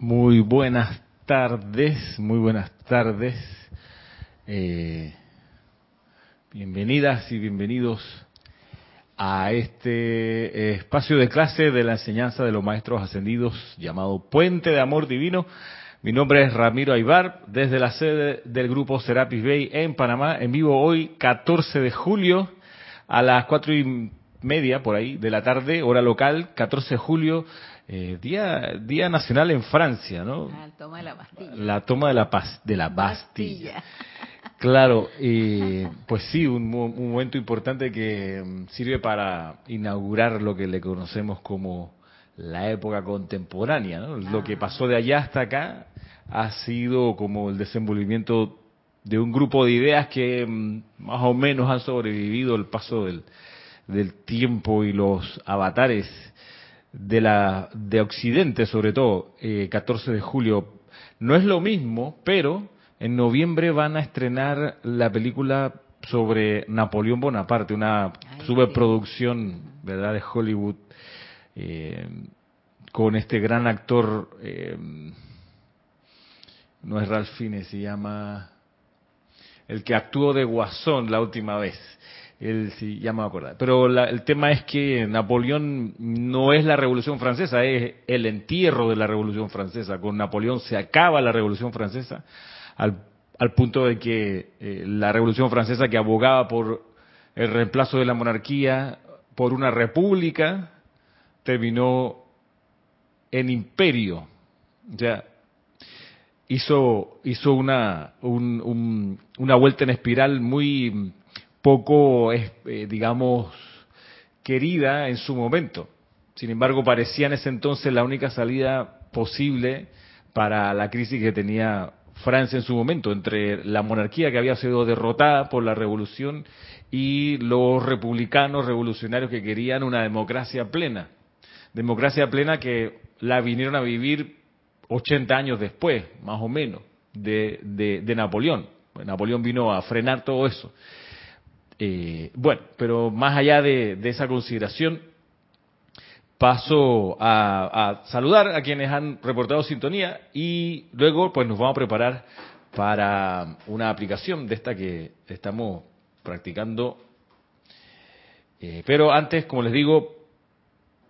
Muy buenas tardes, muy buenas tardes. Eh, bienvenidas y bienvenidos a este espacio de clase de la enseñanza de los maestros ascendidos llamado Puente de Amor Divino. Mi nombre es Ramiro Aybar, desde la sede del grupo Serapis Bay en Panamá, en vivo hoy, 14 de julio, a las cuatro y media por ahí de la tarde, hora local, 14 de julio, eh, día día nacional en Francia, ¿no? La toma de la Bastilla. La toma de la de la Bastilla. Bastilla. Claro, eh, pues sí, un, un momento importante que mm, sirve para inaugurar lo que le conocemos como la época contemporánea. ¿no? Lo que pasó de allá hasta acá ha sido como el desenvolvimiento de un grupo de ideas que mm, más o menos han sobrevivido el paso del, del tiempo y los avatares de la de Occidente sobre todo eh, 14 de julio. No es lo mismo pero en noviembre van a estrenar la película sobre Napoleón Bonaparte una Ay, superproducción verdad de Hollywood eh, con este gran actor eh, no es Ralph Fiennes se llama el que actuó de Guasón la última vez. Él sí, ya me voy. Pero la- el tema es que Napoleón no es la Revolución Francesa, es el entierro de la Revolución Francesa. Con Napoleón se acaba la Revolución Francesa al, al punto de que eh, la Revolución Francesa que abogaba por el reemplazo de la monarquía por una república terminó en imperio. O sea, hizo hizo una un- un- una vuelta en espiral muy poco eh, digamos querida en su momento sin embargo parecía en ese entonces la única salida posible para la crisis que tenía Francia en su momento entre la monarquía que había sido derrotada por la revolución y los republicanos revolucionarios que querían una democracia plena democracia plena que la vinieron a vivir 80 años después, más o menos, de, Napoleón. Napoleón vino a frenar todo eso. Eh, bueno, pero más allá de, esa consideración, paso a, a saludar a quienes han reportado sintonía y luego pues nos vamos a preparar para una aplicación de esta que estamos practicando. Eh, pero antes, como les digo,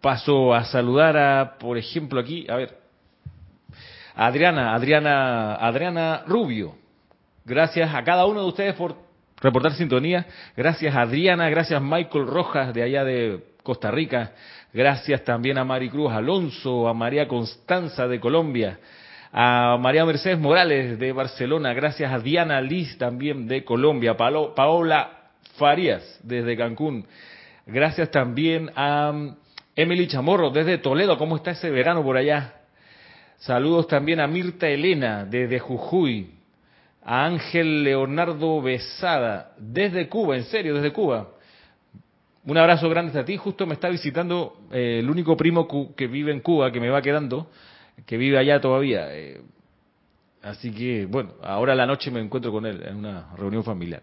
paso a saludar a, por ejemplo, aquí, a ver, Adriana, Adriana, Adriana Rubio. Gracias a cada uno de ustedes por reportar sintonía. Gracias Adriana, gracias Michael Rojas de allá de Costa Rica. Gracias también a Maricruz Alonso, a María Constanza de Colombia, a María Mercedes Morales de Barcelona. Gracias a Diana Liz también de Colombia, Paola Farías desde Cancún. Gracias también a mm, Emily Chamorro desde Toledo. ¿Cómo está ese verano por allá? Saludos también a Mirta Elena desde Jujuy, a Ángel Leonardo Besada desde Cuba, en serio, desde Cuba. Un abrazo grande a ti. Justo me está visitando eh, el único primo que vive en Cuba, que me va quedando, que vive allá todavía. eh, así que, bueno, ahora la noche me encuentro con él en una reunión familiar.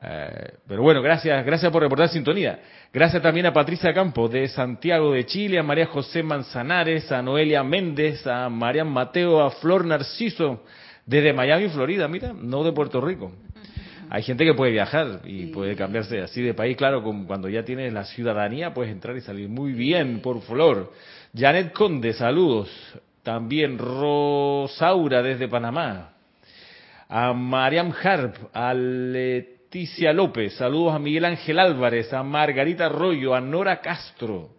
Eh, pero bueno, gracias, gracias por reportar sintonía. Gracias también a Patricia Campos de Santiago de Chile, a María José Manzanares, a Noelia Méndez, a Marian Mateo, a Flor Narciso desde Miami, Florida, mira, no de Puerto Rico. Hay gente que puede viajar y Sí. puede cambiarse así de país, claro, como cuando ya tienes la ciudadanía puedes entrar y salir muy bien por Flor. Janet Conde, saludos. También Rosaura desde Panamá a Mariam Harp, a Leticia López, saludos a Miguel Ángel Álvarez, a Margarita Arroyo, a Nora Castro,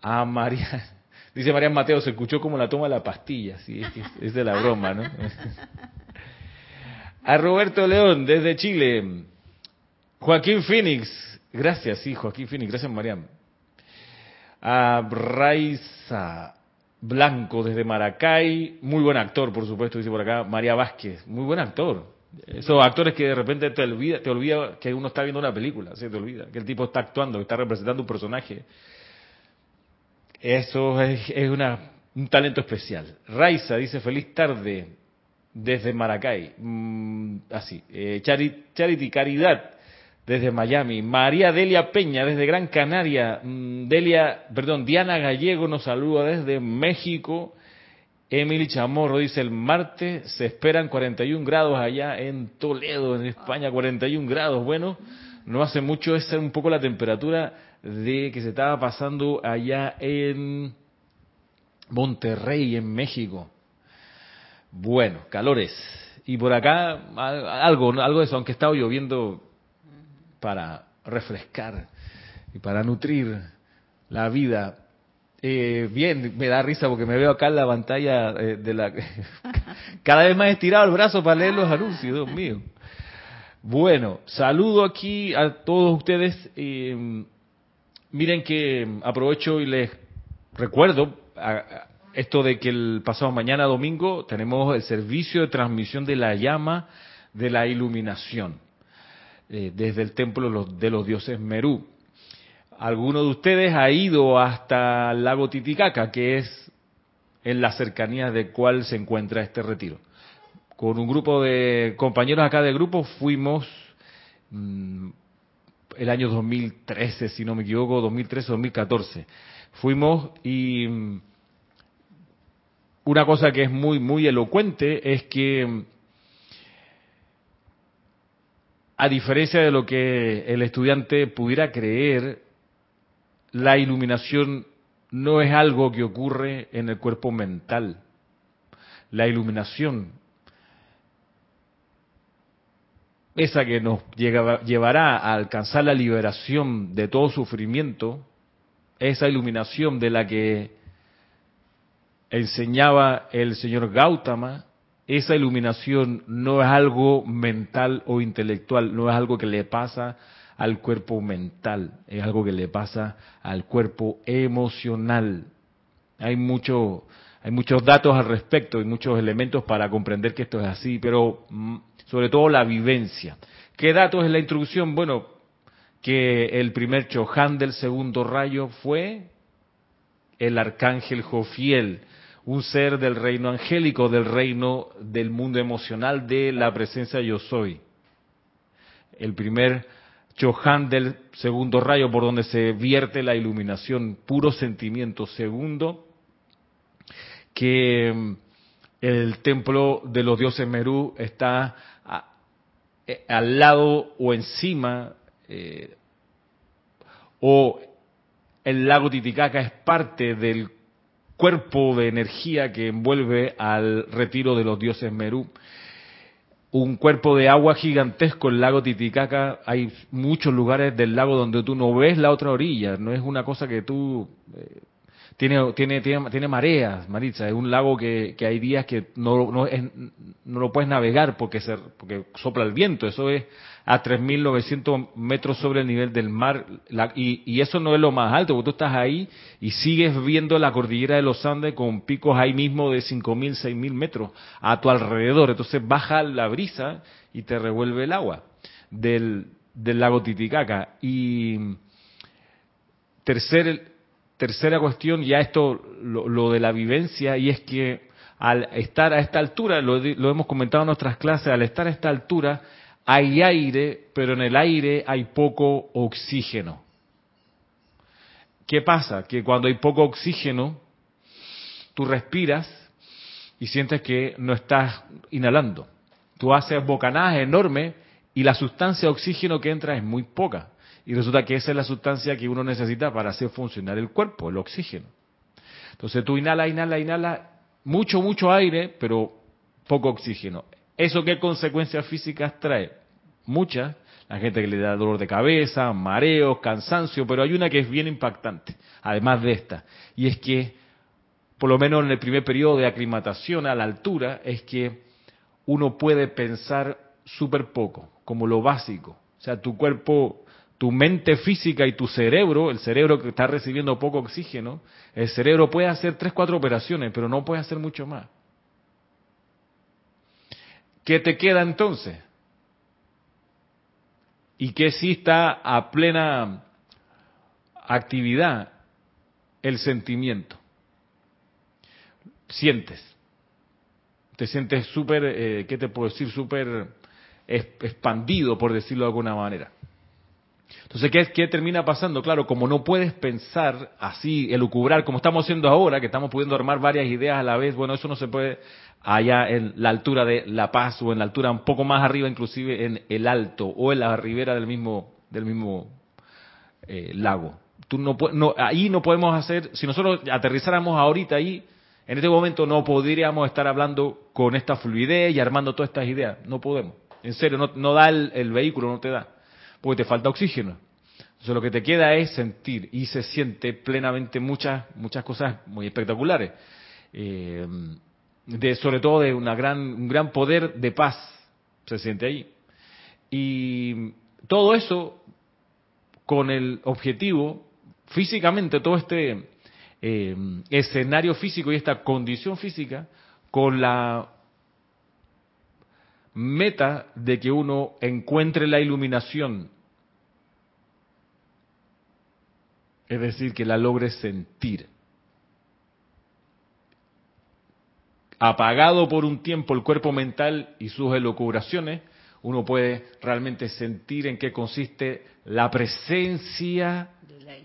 a María, dice Mariam Mateo, se escuchó como la toma de la pastilla, sí, es, que es- de la broma, ¿no? A Roberto León, desde Chile, Joaquín Phoenix, gracias, sí, Joaquín Phoenix, gracias Mariam. A Raiza Blanco desde Maracay, muy buen actor, por supuesto, dice por acá, María Vázquez, muy buen actor. Esos actores que de repente te olvida, te olvida que uno está viendo una película, se te olvida que el tipo está actuando, que está representando un personaje. Eso es, es una, un talento especial. Raiza dice feliz tarde desde Maracay. Mm, así. Eh, Chari- Charity Caridad desde Miami. María Delia Peña desde Gran Canaria. Mm, Delia, perdón, Diana Gallego nos saluda desde México. Emily Chamorro dice, el martes se esperan 41 grados allá en Toledo, en España, 41 grados. Bueno, no hace mucho, esa es un poco la temperatura de que se estaba pasando allá en Monterrey, en México. Bueno, calores. Y por acá algo, algo de eso, aunque estaba lloviendo para refrescar y para nutrir la vida. Eh, bien, me da risa porque me veo acá en la pantalla eh, de la... cada vez más estirado el brazo para leer los anuncios, Dios mío. Bueno, saludo aquí a todos ustedes. Eh, miren que aprovecho y les recuerdo esto de que el pasado mañana domingo tenemos el servicio de transmisión de la llama de la iluminación desde el templo de los dioses Merú. ¿Alguno de ustedes ha ido hasta el lago Titicaca, que es en las cercanías de cuál se encuentra este retiro? Con un grupo de compañeros acá de grupo fuimos mm, el año 2013, si no me equivoco, 2013-2014. Fuimos y mm, una cosa que es muy, muy elocuente es que mm, a diferencia de lo que el estudiante pudiera creer, la iluminación no es algo que ocurre en el cuerpo mental. La iluminación, esa que nos llevará a alcanzar la liberación de todo sufrimiento, esa iluminación de la que enseñaba el señor Gautama, esa iluminación no es algo mental o intelectual, no es algo que le pasa al cuerpo mental, es algo que le pasa al cuerpo emocional. Hay mucho, hay muchos datos al respecto y muchos elementos para comprender que esto es así, pero mm, sobre todo la vivencia. ¿Qué datos en la introducción? Bueno, que el primer Chohan del segundo rayo fue el arcángel Jofiel, un ser del reino angélico, del reino del mundo emocional, de la presencia yo soy. El primer Chohan del segundo rayo por donde se vierte la iluminación, puro sentimiento. Segundo, que el templo de los dioses Merú está eh, al lado o encima, eh, o el lago Titicaca es parte del cuerpo de energía que envuelve al retiro de los dioses Merú un cuerpo de agua gigantesco, el lago Titicaca. Hay muchos lugares del lago donde tú no ves la otra orilla. No es una cosa que tú eh, tiene, tiene, tiene, tiene, mareas, Maritza. Es un lago que, que hay días que no, no, no lo puedes navegar porque, se, porque sopla el viento. Eso es a 3.900 metros sobre el nivel del mar. y, y, eso no es lo más alto, porque tú estás ahí y sigues viendo la cordillera de los Andes con picos ahí mismo de 5.000, 6.000 metros a tu alrededor. Entonces baja la brisa y te revuelve el agua del, del lago Titicaca. Y tercer, tercera cuestión, ya esto, lo, de la vivencia, y es que al estar a esta altura, lo, lo, hemos comentado en nuestras clases, al estar a esta altura hay aire, pero en el aire hay poco oxígeno. ¿Qué pasa? Que cuando hay poco oxígeno, tú respiras y sientes que no estás inhalando. Tú haces bocanadas enormes y la sustancia de oxígeno que entra es muy poca. Y resulta que esa es la sustancia que uno necesita para hacer funcionar el cuerpo, el oxígeno. Entonces tú inhala, inhala, inhala, mucho, mucho aire, pero poco oxígeno. ¿Eso qué consecuencias físicas trae? Muchas. La gente que le da dolor de cabeza, mareos, cansancio, pero hay una que es bien impactante, además de esta. Y es que, por lo menos en el primer periodo de aclimatación a la altura, es que uno puede pensar súper poco, como lo básico. O sea, tu cuerpo tu mente física y tu cerebro, el cerebro que está recibiendo poco oxígeno, el cerebro puede hacer tres, cuatro operaciones, pero no puede hacer mucho más. ¿Qué te queda entonces? Y que sí está a plena actividad el sentimiento. Sientes. Te sientes súper, eh, ¿qué te puedo decir? Súper expandido, por decirlo de alguna manera. Entonces, ¿qué, ¿qué, termina pasando? Claro, como no puedes pensar así, elucubrar, como estamos haciendo ahora, que estamos pudiendo armar varias ideas a la vez, bueno, eso no se puede allá en la altura de La Paz o en la altura un poco más arriba, inclusive en el Alto o en la ribera del mismo, del mismo eh, lago. Tú no, no, ahí no podemos hacer, si nosotros aterrizáramos ahorita ahí, en este momento no podríamos estar hablando con esta fluidez y armando todas estas ideas. No podemos. En serio, no, da el vehículo, no te da porque te falta oxígeno. Entonces lo que te queda es sentir y se siente plenamente muchas muchas cosas muy espectaculares. Eh, sobre todo de una gran, un gran poder de paz se siente ahí. Y todo eso con el objetivo, físicamente, todo este eh, escenario físico y esta condición física, con la meta de que uno encuentre la iluminación, es decir, que la logre sentir. Apagado por un tiempo el cuerpo mental y sus elucubraciones, uno puede realmente sentir en qué consiste la presencia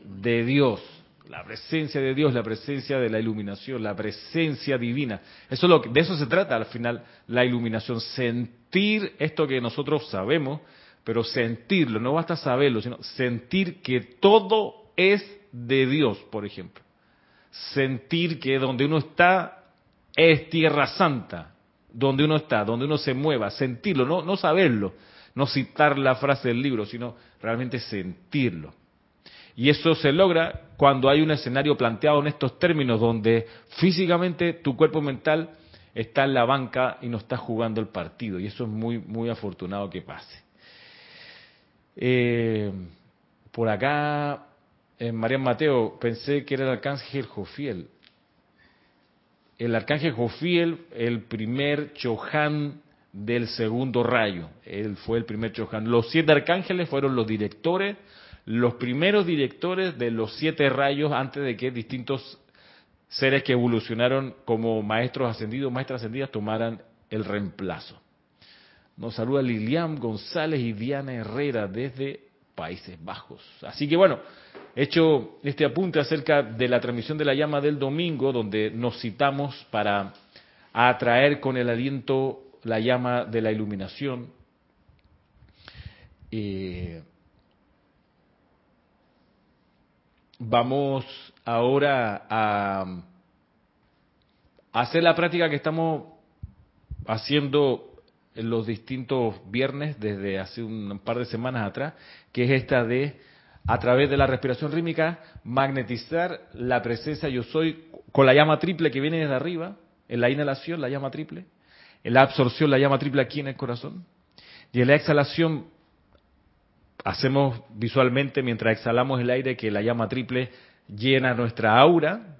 de Dios la presencia de Dios, la presencia de la iluminación, la presencia divina. Eso lo de eso se trata al final la iluminación, sentir esto que nosotros sabemos, pero sentirlo, no basta saberlo, sino sentir que todo es de Dios, por ejemplo. Sentir que donde uno está es tierra santa, donde uno está, donde uno se mueva, sentirlo, no, no saberlo, no citar la frase del libro, sino realmente sentirlo. Y eso se logra cuando hay un escenario planteado en estos términos, donde físicamente tu cuerpo mental está en la banca y no está jugando el partido. Y eso es muy, muy afortunado que pase. Eh, por acá, en María Mateo, pensé que era el arcángel Jofiel. El arcángel Jofiel, el primer Chohan del segundo rayo. Él fue el primer Chohan. Los siete arcángeles fueron los directores los primeros directores de los siete rayos antes de que distintos seres que evolucionaron como maestros ascendidos, maestras ascendidas, tomaran el reemplazo. Nos saluda Lilian González y Diana Herrera desde Países Bajos. Así que bueno, he hecho este apunte acerca de la transmisión de la llama del domingo, donde nos citamos para atraer con el aliento la llama de la iluminación. Eh, Vamos ahora a hacer la práctica que estamos haciendo en los distintos viernes desde hace un par de semanas atrás, que es esta de, a través de la respiración rítmica, magnetizar la presencia yo soy con la llama triple que viene desde arriba, en la inhalación la llama triple, en la absorción la llama triple aquí en el corazón, y en la exhalación hacemos visualmente mientras exhalamos el aire que la llama triple llena nuestra aura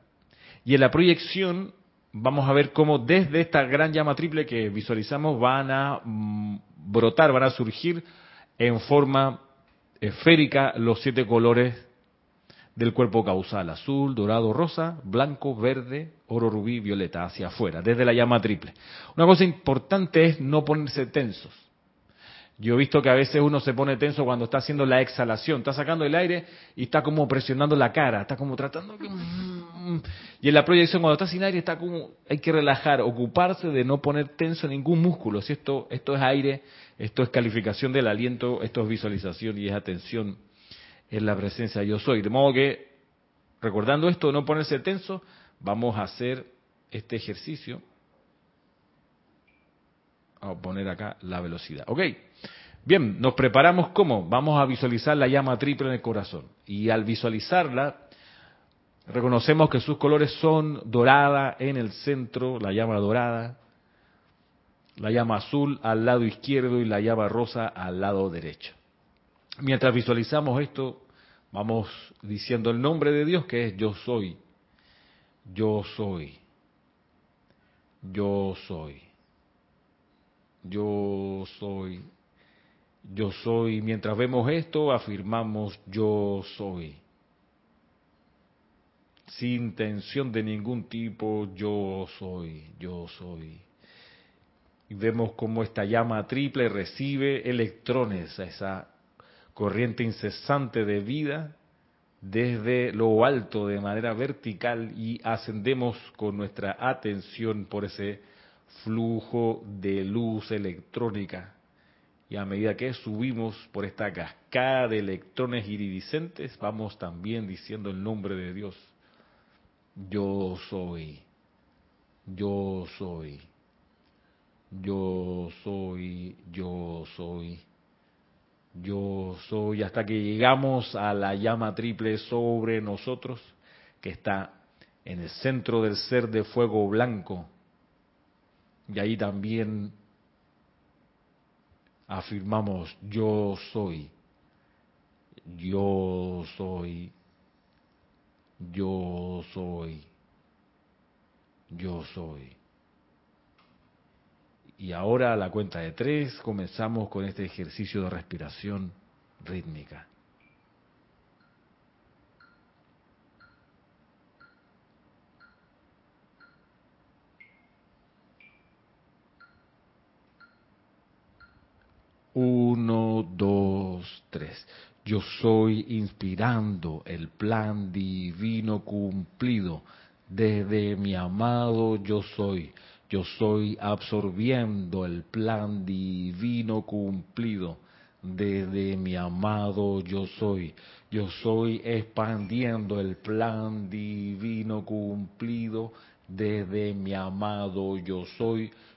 y en la proyección vamos a ver cómo desde esta gran llama triple que visualizamos van a mm, brotar, van a surgir en forma esférica los siete colores del cuerpo causal, azul, dorado, rosa, blanco, verde, oro, rubí, violeta, hacia afuera, desde la llama triple. Una cosa importante es no ponerse tensos. Yo he visto que a veces uno se pone tenso cuando está haciendo la exhalación, está sacando el aire y está como presionando la cara, está como tratando y en la proyección cuando está sin aire está como hay que relajar, ocuparse de no poner tenso ningún músculo. Si esto esto es aire, esto es calificación del aliento, esto es visualización y es atención en la presencia yo soy. De modo que recordando esto, no ponerse tenso, vamos a hacer este ejercicio. A poner acá la velocidad. ¿Ok? Bien, nos preparamos cómo? Vamos a visualizar la llama triple en el corazón. Y al visualizarla, reconocemos que sus colores son dorada en el centro, la llama dorada, la llama azul al lado izquierdo y la llama rosa al lado derecho. Mientras visualizamos esto, vamos diciendo el nombre de Dios que es yo soy, yo soy, yo soy, yo soy yo soy. Mientras vemos esto, afirmamos yo soy. Sin tensión de ningún tipo, yo soy, yo soy. Y vemos cómo esta llama triple recibe electrones, esa corriente incesante de vida desde lo alto de manera vertical y ascendemos con nuestra atención por ese flujo de luz electrónica. Y a medida que subimos por esta cascada de electrones iridiscentes, vamos también diciendo el nombre de Dios. Yo soy, yo soy, yo soy, yo soy, yo soy, hasta que llegamos a la llama triple sobre nosotros, que está en el centro del ser de fuego blanco. Y ahí también afirmamos, yo soy, yo soy, yo soy, yo soy. Y ahora a la cuenta de tres comenzamos con este ejercicio de respiración rítmica. Uno, dos, tres. Yo soy inspirando el plan divino cumplido desde mi amado yo soy. Yo soy absorbiendo el plan divino cumplido desde mi amado yo soy. Yo soy expandiendo el plan divino cumplido desde mi amado yo soy.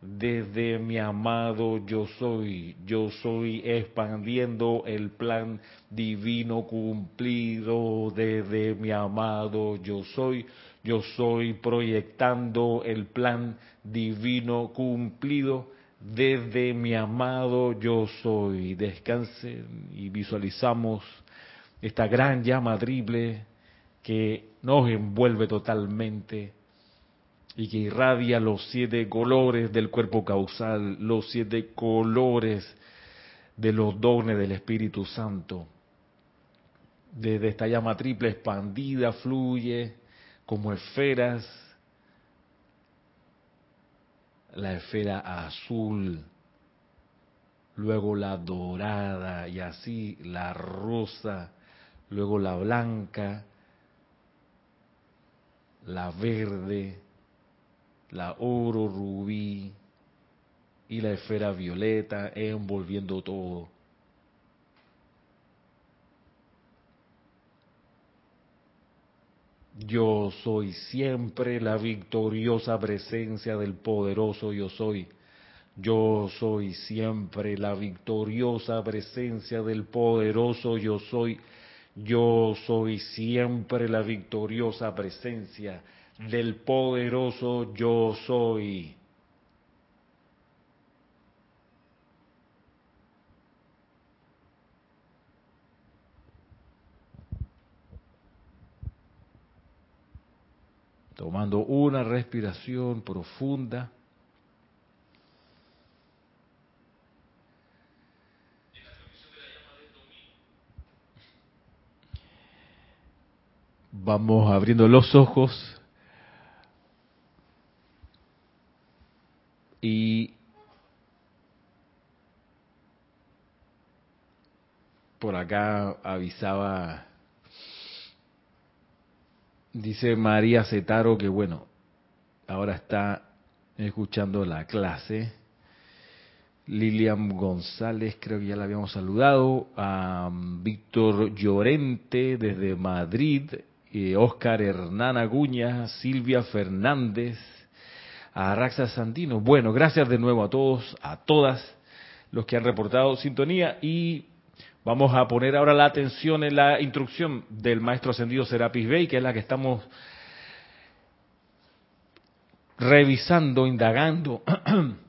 desde mi amado yo soy. Yo soy expandiendo el plan divino cumplido desde mi amado yo soy. Yo soy proyectando el plan divino cumplido desde mi amado yo soy. Descansen y visualizamos esta gran llama triple que nos envuelve totalmente y que irradia los siete colores del cuerpo causal, los siete colores de los dones del Espíritu Santo. Desde esta llama triple expandida fluye como esferas, la esfera azul, luego la dorada y así la rosa, luego la blanca, la verde, la oro rubí y la esfera violeta envolviendo todo. Yo soy siempre la victoriosa presencia del poderoso yo soy. Yo soy siempre la victoriosa presencia del poderoso yo soy. Yo soy siempre la victoriosa presencia del poderoso yo soy. Tomando una respiración profunda. Vamos abriendo los ojos y por acá avisaba, dice María Cetaro que bueno, ahora está escuchando la clase. Lilian González, creo que ya la habíamos saludado. A Víctor Llorente desde Madrid Oscar Hernán Aguña, Silvia Fernández, a Raxa Santino. Bueno, gracias de nuevo a todos, a todas los que han reportado sintonía y vamos a poner ahora la atención en la instrucción del maestro ascendido Serapis Bey, que es la que estamos revisando, indagando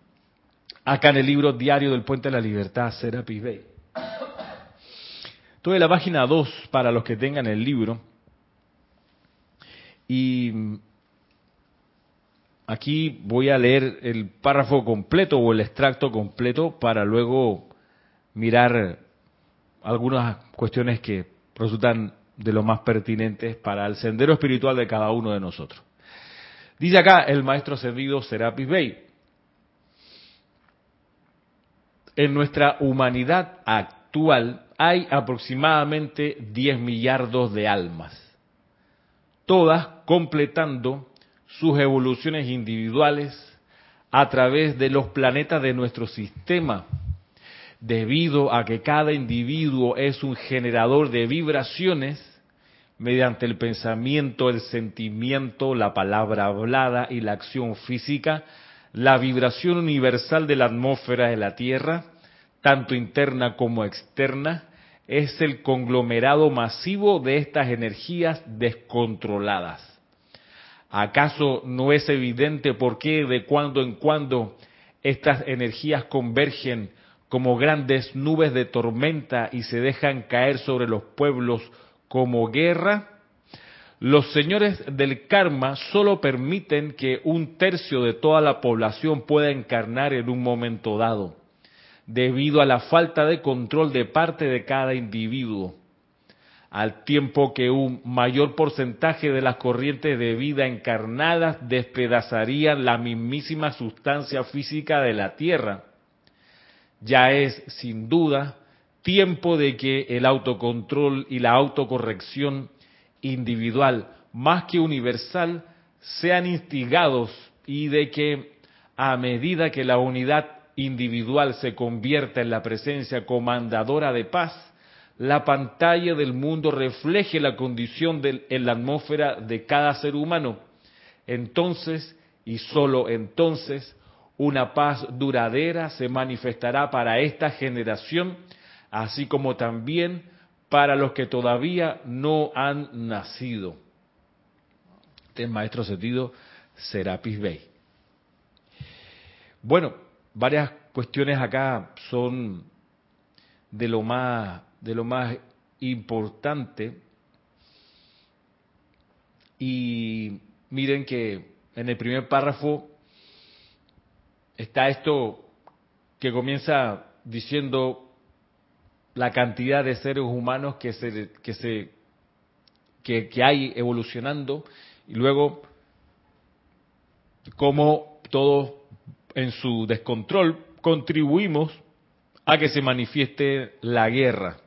acá en el libro diario del Puente de la Libertad, Serapis Bey. Estoy en la página 2 para los que tengan el libro. Y aquí voy a leer el párrafo completo o el extracto completo para luego mirar algunas cuestiones que resultan de lo más pertinentes para el sendero espiritual de cada uno de nosotros. Dice acá el maestro servido Serapis Bey, en nuestra humanidad actual hay aproximadamente 10 millardos de almas, todas completando sus evoluciones individuales a través de los planetas de nuestro sistema, debido a que cada individuo es un generador de vibraciones mediante el pensamiento, el sentimiento, la palabra hablada y la acción física, la vibración universal de la atmósfera de la Tierra, tanto interna como externa, es el conglomerado masivo de estas energías descontroladas. ¿Acaso no es evidente por qué de cuando en cuando estas energías convergen como grandes nubes de tormenta y se dejan caer sobre los pueblos como guerra, los señores del karma solo permiten que un tercio de toda la población pueda encarnar en un momento dado, debido a la falta de control de parte de cada individuo, al tiempo que un mayor porcentaje de las corrientes de vida encarnadas despedazarían la mismísima sustancia física de la Tierra. Ya es, sin duda, tiempo de que el autocontrol y la autocorrección individual, más que universal, sean instigados y de que a medida que la unidad individual se convierta en la presencia comandadora de paz, la pantalla del mundo refleje la condición en la atmósfera de cada ser humano. Entonces, y sólo entonces, una paz duradera se manifestará para esta generación así como también para los que todavía no han nacido. Este maestro sentido Serapis Bey. Bueno, varias cuestiones acá son de lo más de lo más importante y miren que en el primer párrafo está esto que comienza diciendo la cantidad de seres humanos que se que se que, hay evolucionando y luego cómo todos en su descontrol contribuimos a que se manifieste la guerra.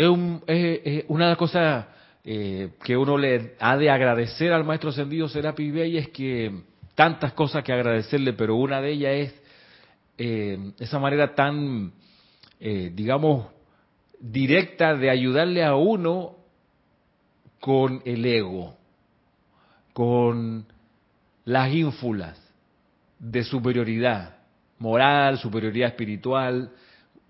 Es, un, es, una de las cosas eh, que uno le ha de agradecer al maestro ascendido Serapi Bey es que tantas cosas que agradecerle, pero una de ellas es eh, esa manera tan eh, digamos, directa de ayudarle a uno con el ego, con las ínfulas de superioridad moral, superioridad espiritual.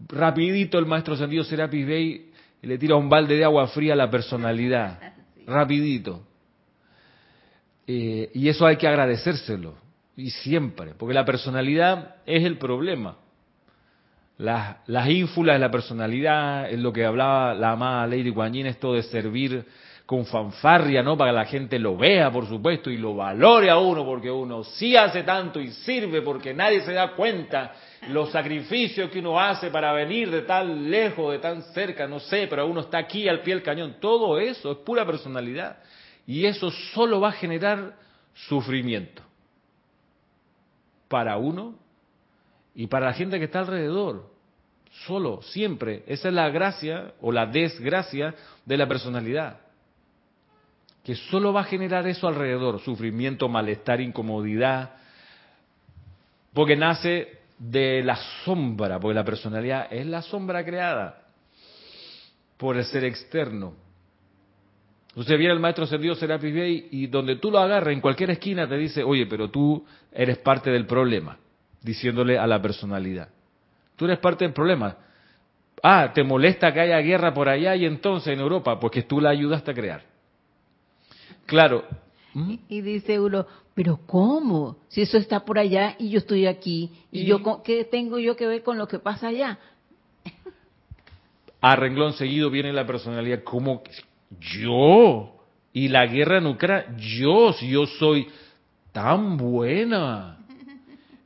Rapidito el maestro Santiago Serapis Bey le tira un balde de agua fría a la personalidad. Rapidito. Eh, y eso hay que agradecérselo. Y siempre, porque la personalidad es el problema las, las ínfulas de la personalidad, es lo que hablaba la amada Lady Guanyin, esto de servir con fanfarria, ¿no? Para que la gente lo vea, por supuesto, y lo valore a uno, porque uno sí hace tanto y sirve, porque nadie se da cuenta los sacrificios que uno hace para venir de tan lejos, de tan cerca, no sé, pero uno está aquí al pie del cañón. Todo eso es pura personalidad. Y eso solo va a generar sufrimiento. Para uno y para la gente que está alrededor. Solo, siempre. Esa es la gracia o la desgracia de la personalidad. Que solo va a generar eso alrededor, sufrimiento, malestar, incomodidad, porque nace de la sombra, porque la personalidad es la sombra creada por el ser externo. Entonces viene el maestro ascendido Serapis Bey y donde tú lo agarras, en cualquier esquina te dice, oye, pero tú eres parte del problema, diciéndole a la personalidad. Tú eres parte del problema. Ah, te molesta que haya guerra por allá y entonces en Europa, porque tú la ayudaste a crear. Claro. ¿Mm? Y, dice uno, pero ¿cómo? Si eso está por allá y yo estoy aquí, ¿y, yo qué tengo yo que ver con lo que pasa allá? A renglón seguido viene la personalidad, ¿cómo yo? Y la guerra nuclear, yo, si yo soy tan buena.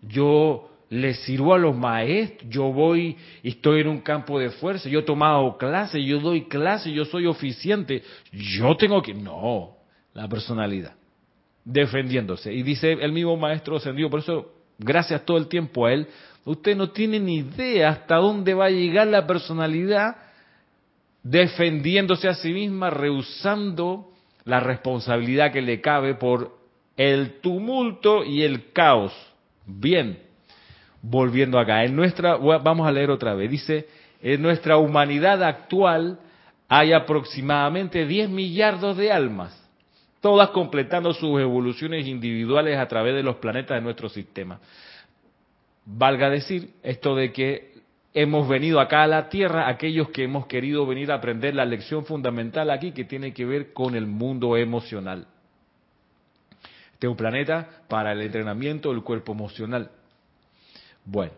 Yo le sirvo a los maestros, yo voy y estoy en un campo de fuerza, yo he tomado clase, yo doy clase, yo soy oficiante, yo tengo que... No, la personalidad, defendiéndose. Y dice el mismo maestro ascendido, por eso gracias todo el tiempo a él, usted no tiene ni idea hasta dónde va a llegar la personalidad defendiéndose a sí misma, rehusando la responsabilidad que le cabe por el tumulto y el caos. Bien, volviendo acá, en nuestra, vamos a leer otra vez, dice, en nuestra humanidad actual hay aproximadamente 10 millardos de almas, todas completando sus evoluciones individuales a través de los planetas de nuestro sistema. Valga decir esto de que hemos venido acá a la Tierra, aquellos que hemos querido venir a aprender la lección fundamental aquí que tiene que ver con el mundo emocional. Este es un planeta para el entrenamiento del cuerpo emocional. Bueno,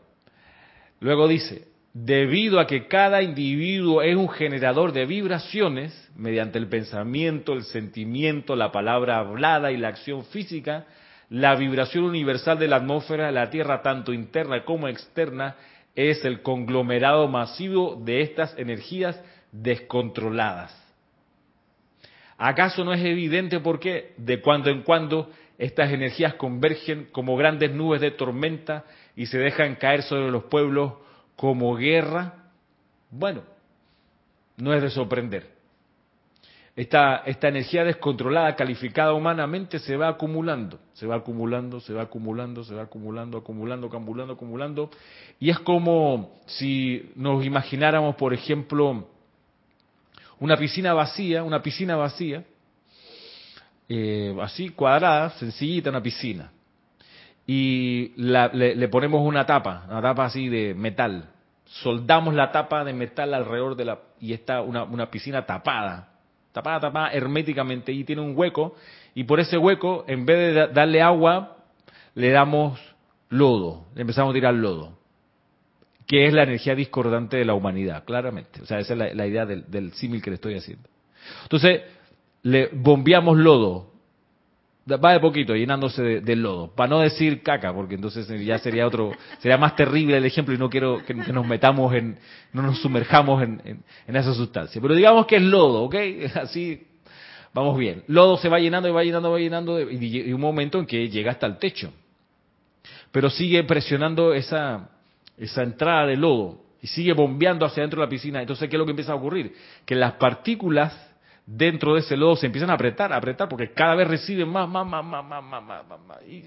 luego dice, debido a que cada individuo es un generador de vibraciones, mediante el pensamiento, el sentimiento, la palabra hablada y la acción física, la vibración universal de la atmósfera de la Tierra, tanto interna como externa, es el conglomerado masivo de estas energías descontroladas. ¿Acaso no es evidente por qué de cuando en cuando estas energías convergen como grandes nubes de tormenta y se dejan caer sobre los pueblos como guerra, bueno, no es de sorprender. Esta, esta energía descontrolada, calificada humanamente, se va acumulando, se va acumulando, se va acumulando, se va acumulando, acumulando, acumulando, acumulando. Y es como si nos imagináramos, por ejemplo, una piscina vacía, una piscina vacía, eh, así cuadrada, sencillita, una piscina y le, ponemos una tapa, una tapa así de metal. Soldamos la tapa de metal alrededor de la... y está una, una piscina tapada, tapada, tapada herméticamente y tiene un hueco y por ese hueco, en vez de darle agua, le damos lodo, le empezamos a tirar lodo, que es la energía discordante de la humanidad, claramente. O sea, esa es la, idea del, del símil que le estoy haciendo. Entonces, le bombeamos lodo, va de poquito, llenándose de, lodo. Para no decir caca, porque entonces ya sería otro, sería más terrible el ejemplo y no quiero que, nos metamos en, no nos sumerjamos en, esa sustancia. Pero digamos que es lodo, ¿ok? Así vamos bien. Lodo se va llenando y va llenando, va llenando, y, un momento en que llega hasta el techo. Pero sigue presionando esa, esa entrada de lodo y sigue bombeando hacia adentro de la piscina. Entonces, ¿qué es lo que empieza a ocurrir? Que las partículas dentro de ese lodo se empiezan a apretar, a apretar, porque cada vez reciben más, más, más, más, más, más, más, más, y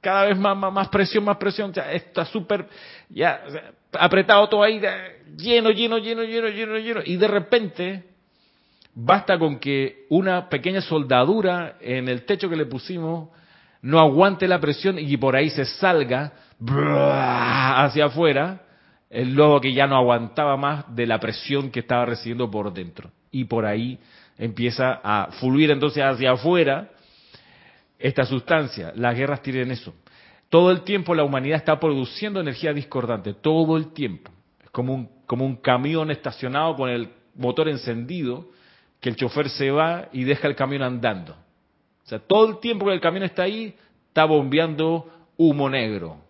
cada vez más, más, más presión, más presión, ya está súper, ya, apretado todo ahí, lleno, lleno, lleno, lleno, lleno, lleno, y de repente basta con que una pequeña soldadura en el techo que le pusimos no aguante la presión y por ahí se salga hacia afuera el lodo que ya no aguantaba más de la presión que estaba recibiendo por dentro. Y por ahí empieza a fluir entonces hacia afuera esta sustancia. Las guerras tienen eso. Todo el tiempo la humanidad está produciendo energía discordante, todo el tiempo. Es como un, como un camión estacionado con el motor encendido, que el chofer se va y deja el camión andando. O sea, todo el tiempo que el camión está ahí, está bombeando humo negro.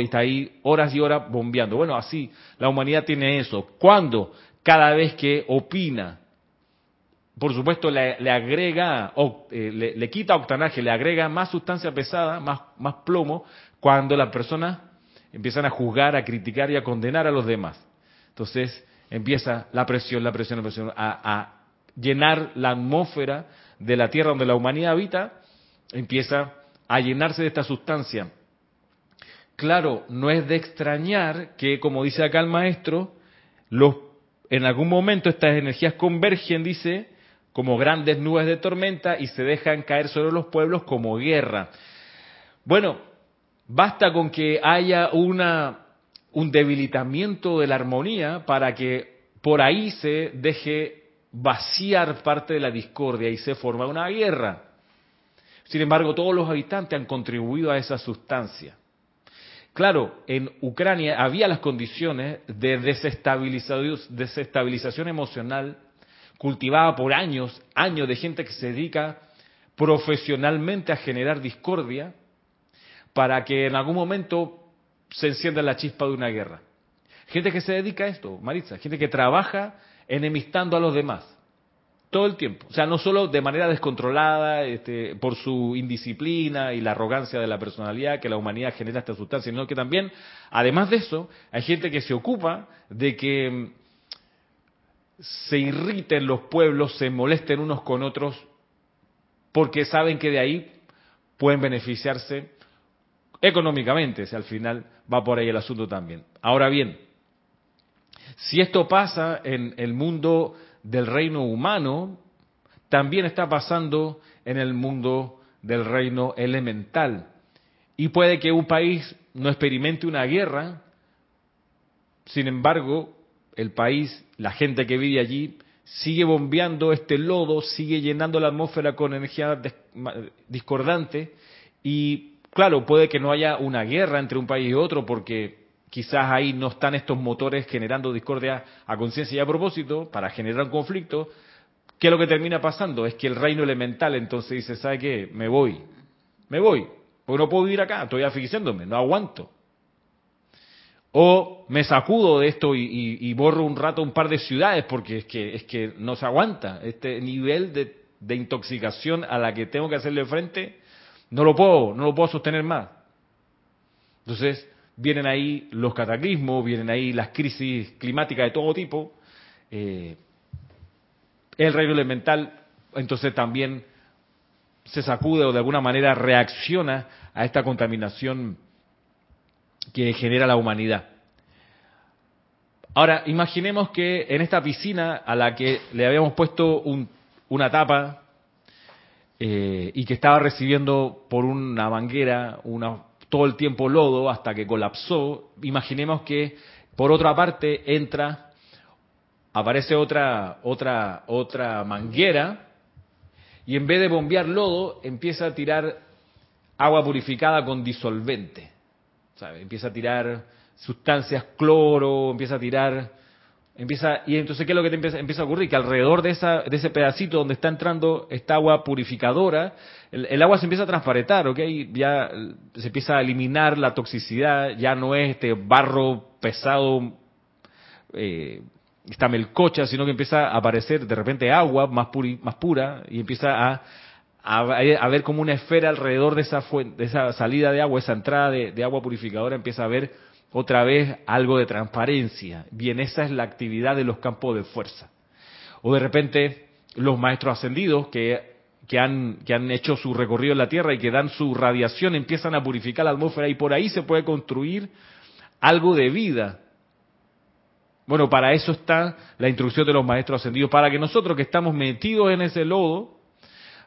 Y está ahí horas y horas bombeando. Bueno, así la humanidad tiene eso. ¿Cuándo? Cada vez que opina. Por supuesto, le, agrega, eh, le, quita octanaje, le agrega más sustancia pesada, más, más plomo, cuando las personas empiezan a juzgar, a criticar y a condenar a los demás. Entonces empieza la presión, la presión, la presión, a, a llenar la atmósfera de la tierra donde la humanidad habita, empieza a llenarse de esta sustancia. Claro, no es de extrañar que, como dice acá el maestro, los en algún momento estas energías convergen, dice, como grandes nubes de tormenta y se dejan caer sobre los pueblos como guerra. Bueno, basta con que haya una, un debilitamiento de la armonía para que por ahí se deje vaciar parte de la discordia y se forma una guerra. Sin embargo, todos los habitantes han contribuido a esa sustancia. Claro, en Ucrania había las condiciones de desestabilización emocional cultivada por años, años de gente que se dedica profesionalmente a generar discordia para que en algún momento se encienda la chispa de una guerra. Gente que se dedica a esto, Maritza, gente que trabaja enemistando a los demás todo el tiempo. O sea, no solo de manera descontrolada, este, por su indisciplina y la arrogancia de la personalidad que la humanidad genera esta sustancia, sino que también, además de eso, hay gente que se ocupa de que mm, se irriten los pueblos, se molesten unos con otros, porque saben que de ahí pueden beneficiarse económicamente, si al final va por ahí el asunto también. Ahora bien, si esto pasa en el mundo del reino humano, también está pasando en el mundo del reino elemental. Y puede que un país no experimente una guerra, sin embargo, el país, la gente que vive allí, sigue bombeando este lodo, sigue llenando la atmósfera con energía discordante y claro, puede que no haya una guerra entre un país y otro porque quizás ahí no están estos motores generando discordia a conciencia y a propósito para generar un conflicto, ¿qué es lo que termina pasando? Es que el reino elemental entonces dice, ¿sabe qué? Me voy, me voy, porque no puedo vivir acá, estoy asfixiándome, no aguanto. O me sacudo de esto y, borro un rato un par de ciudades porque es que, es que no se aguanta. Este nivel de, de intoxicación a la que tengo que hacerle frente, no lo puedo, no lo puedo sostener más. Entonces, vienen ahí los cataclismos, vienen ahí las crisis climáticas de todo tipo. Eh, el reino elemental entonces también se sacude o de alguna manera reacciona a esta contaminación que genera la humanidad. Ahora, imaginemos que en esta piscina a la que le habíamos puesto una tapa eh, y que estaba recibiendo por una manguera una todo el tiempo lodo hasta que colapsó. Imaginemos que por otra parte entra, aparece otra, otra, otra manguera y en vez de bombear lodo empieza a tirar agua purificada con disolvente. Empieza a tirar sustancias cloro, empieza a tirar Empieza, y entonces, ¿qué es lo que te empieza, empieza, a ocurrir? Que alrededor de, esa, de ese pedacito donde está entrando esta agua purificadora, el, agua se empieza a transparentar, ¿ok? Ya se empieza a eliminar la toxicidad, ya no es este barro pesado, eh, esta melcocha, sino que empieza a aparecer de repente agua más, más pura y empieza a, a, ver como una esfera alrededor de esa, de esa salida de agua, esa entrada de, de agua purificadora, empieza a ver otra vez algo de transparencia. Bien, esa es la actividad de los campos de fuerza. O de repente los maestros ascendidos que, que, han, que han hecho su recorrido en la Tierra y que dan su radiación empiezan a purificar la atmósfera y por ahí se puede construir algo de vida. Bueno, para eso está la instrucción de los maestros ascendidos, para que nosotros que estamos metidos en ese lodo,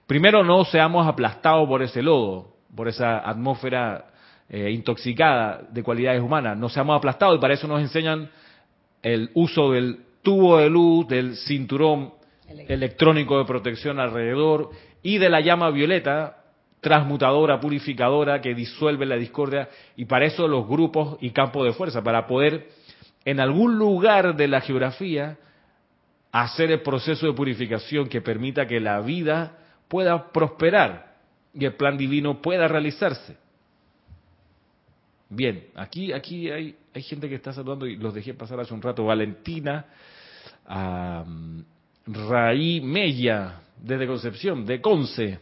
primero no seamos aplastados por ese lodo, por esa atmósfera eh, intoxicada de cualidades humanas, no seamos aplastados y para eso nos enseñan el uso del tubo de luz, del cinturón electrónico de protección alrededor y de la llama violeta transmutadora, purificadora, que disuelve la discordia, y para eso los grupos y campos de fuerza, para poder en algún lugar de la geografía hacer el proceso de purificación que permita que la vida pueda prosperar y el plan divino pueda realizarse. Bien, aquí, aquí hay, hay gente que está saludando y los dejé pasar hace un rato. Valentina, Raí Mella, desde Concepción, de Conce.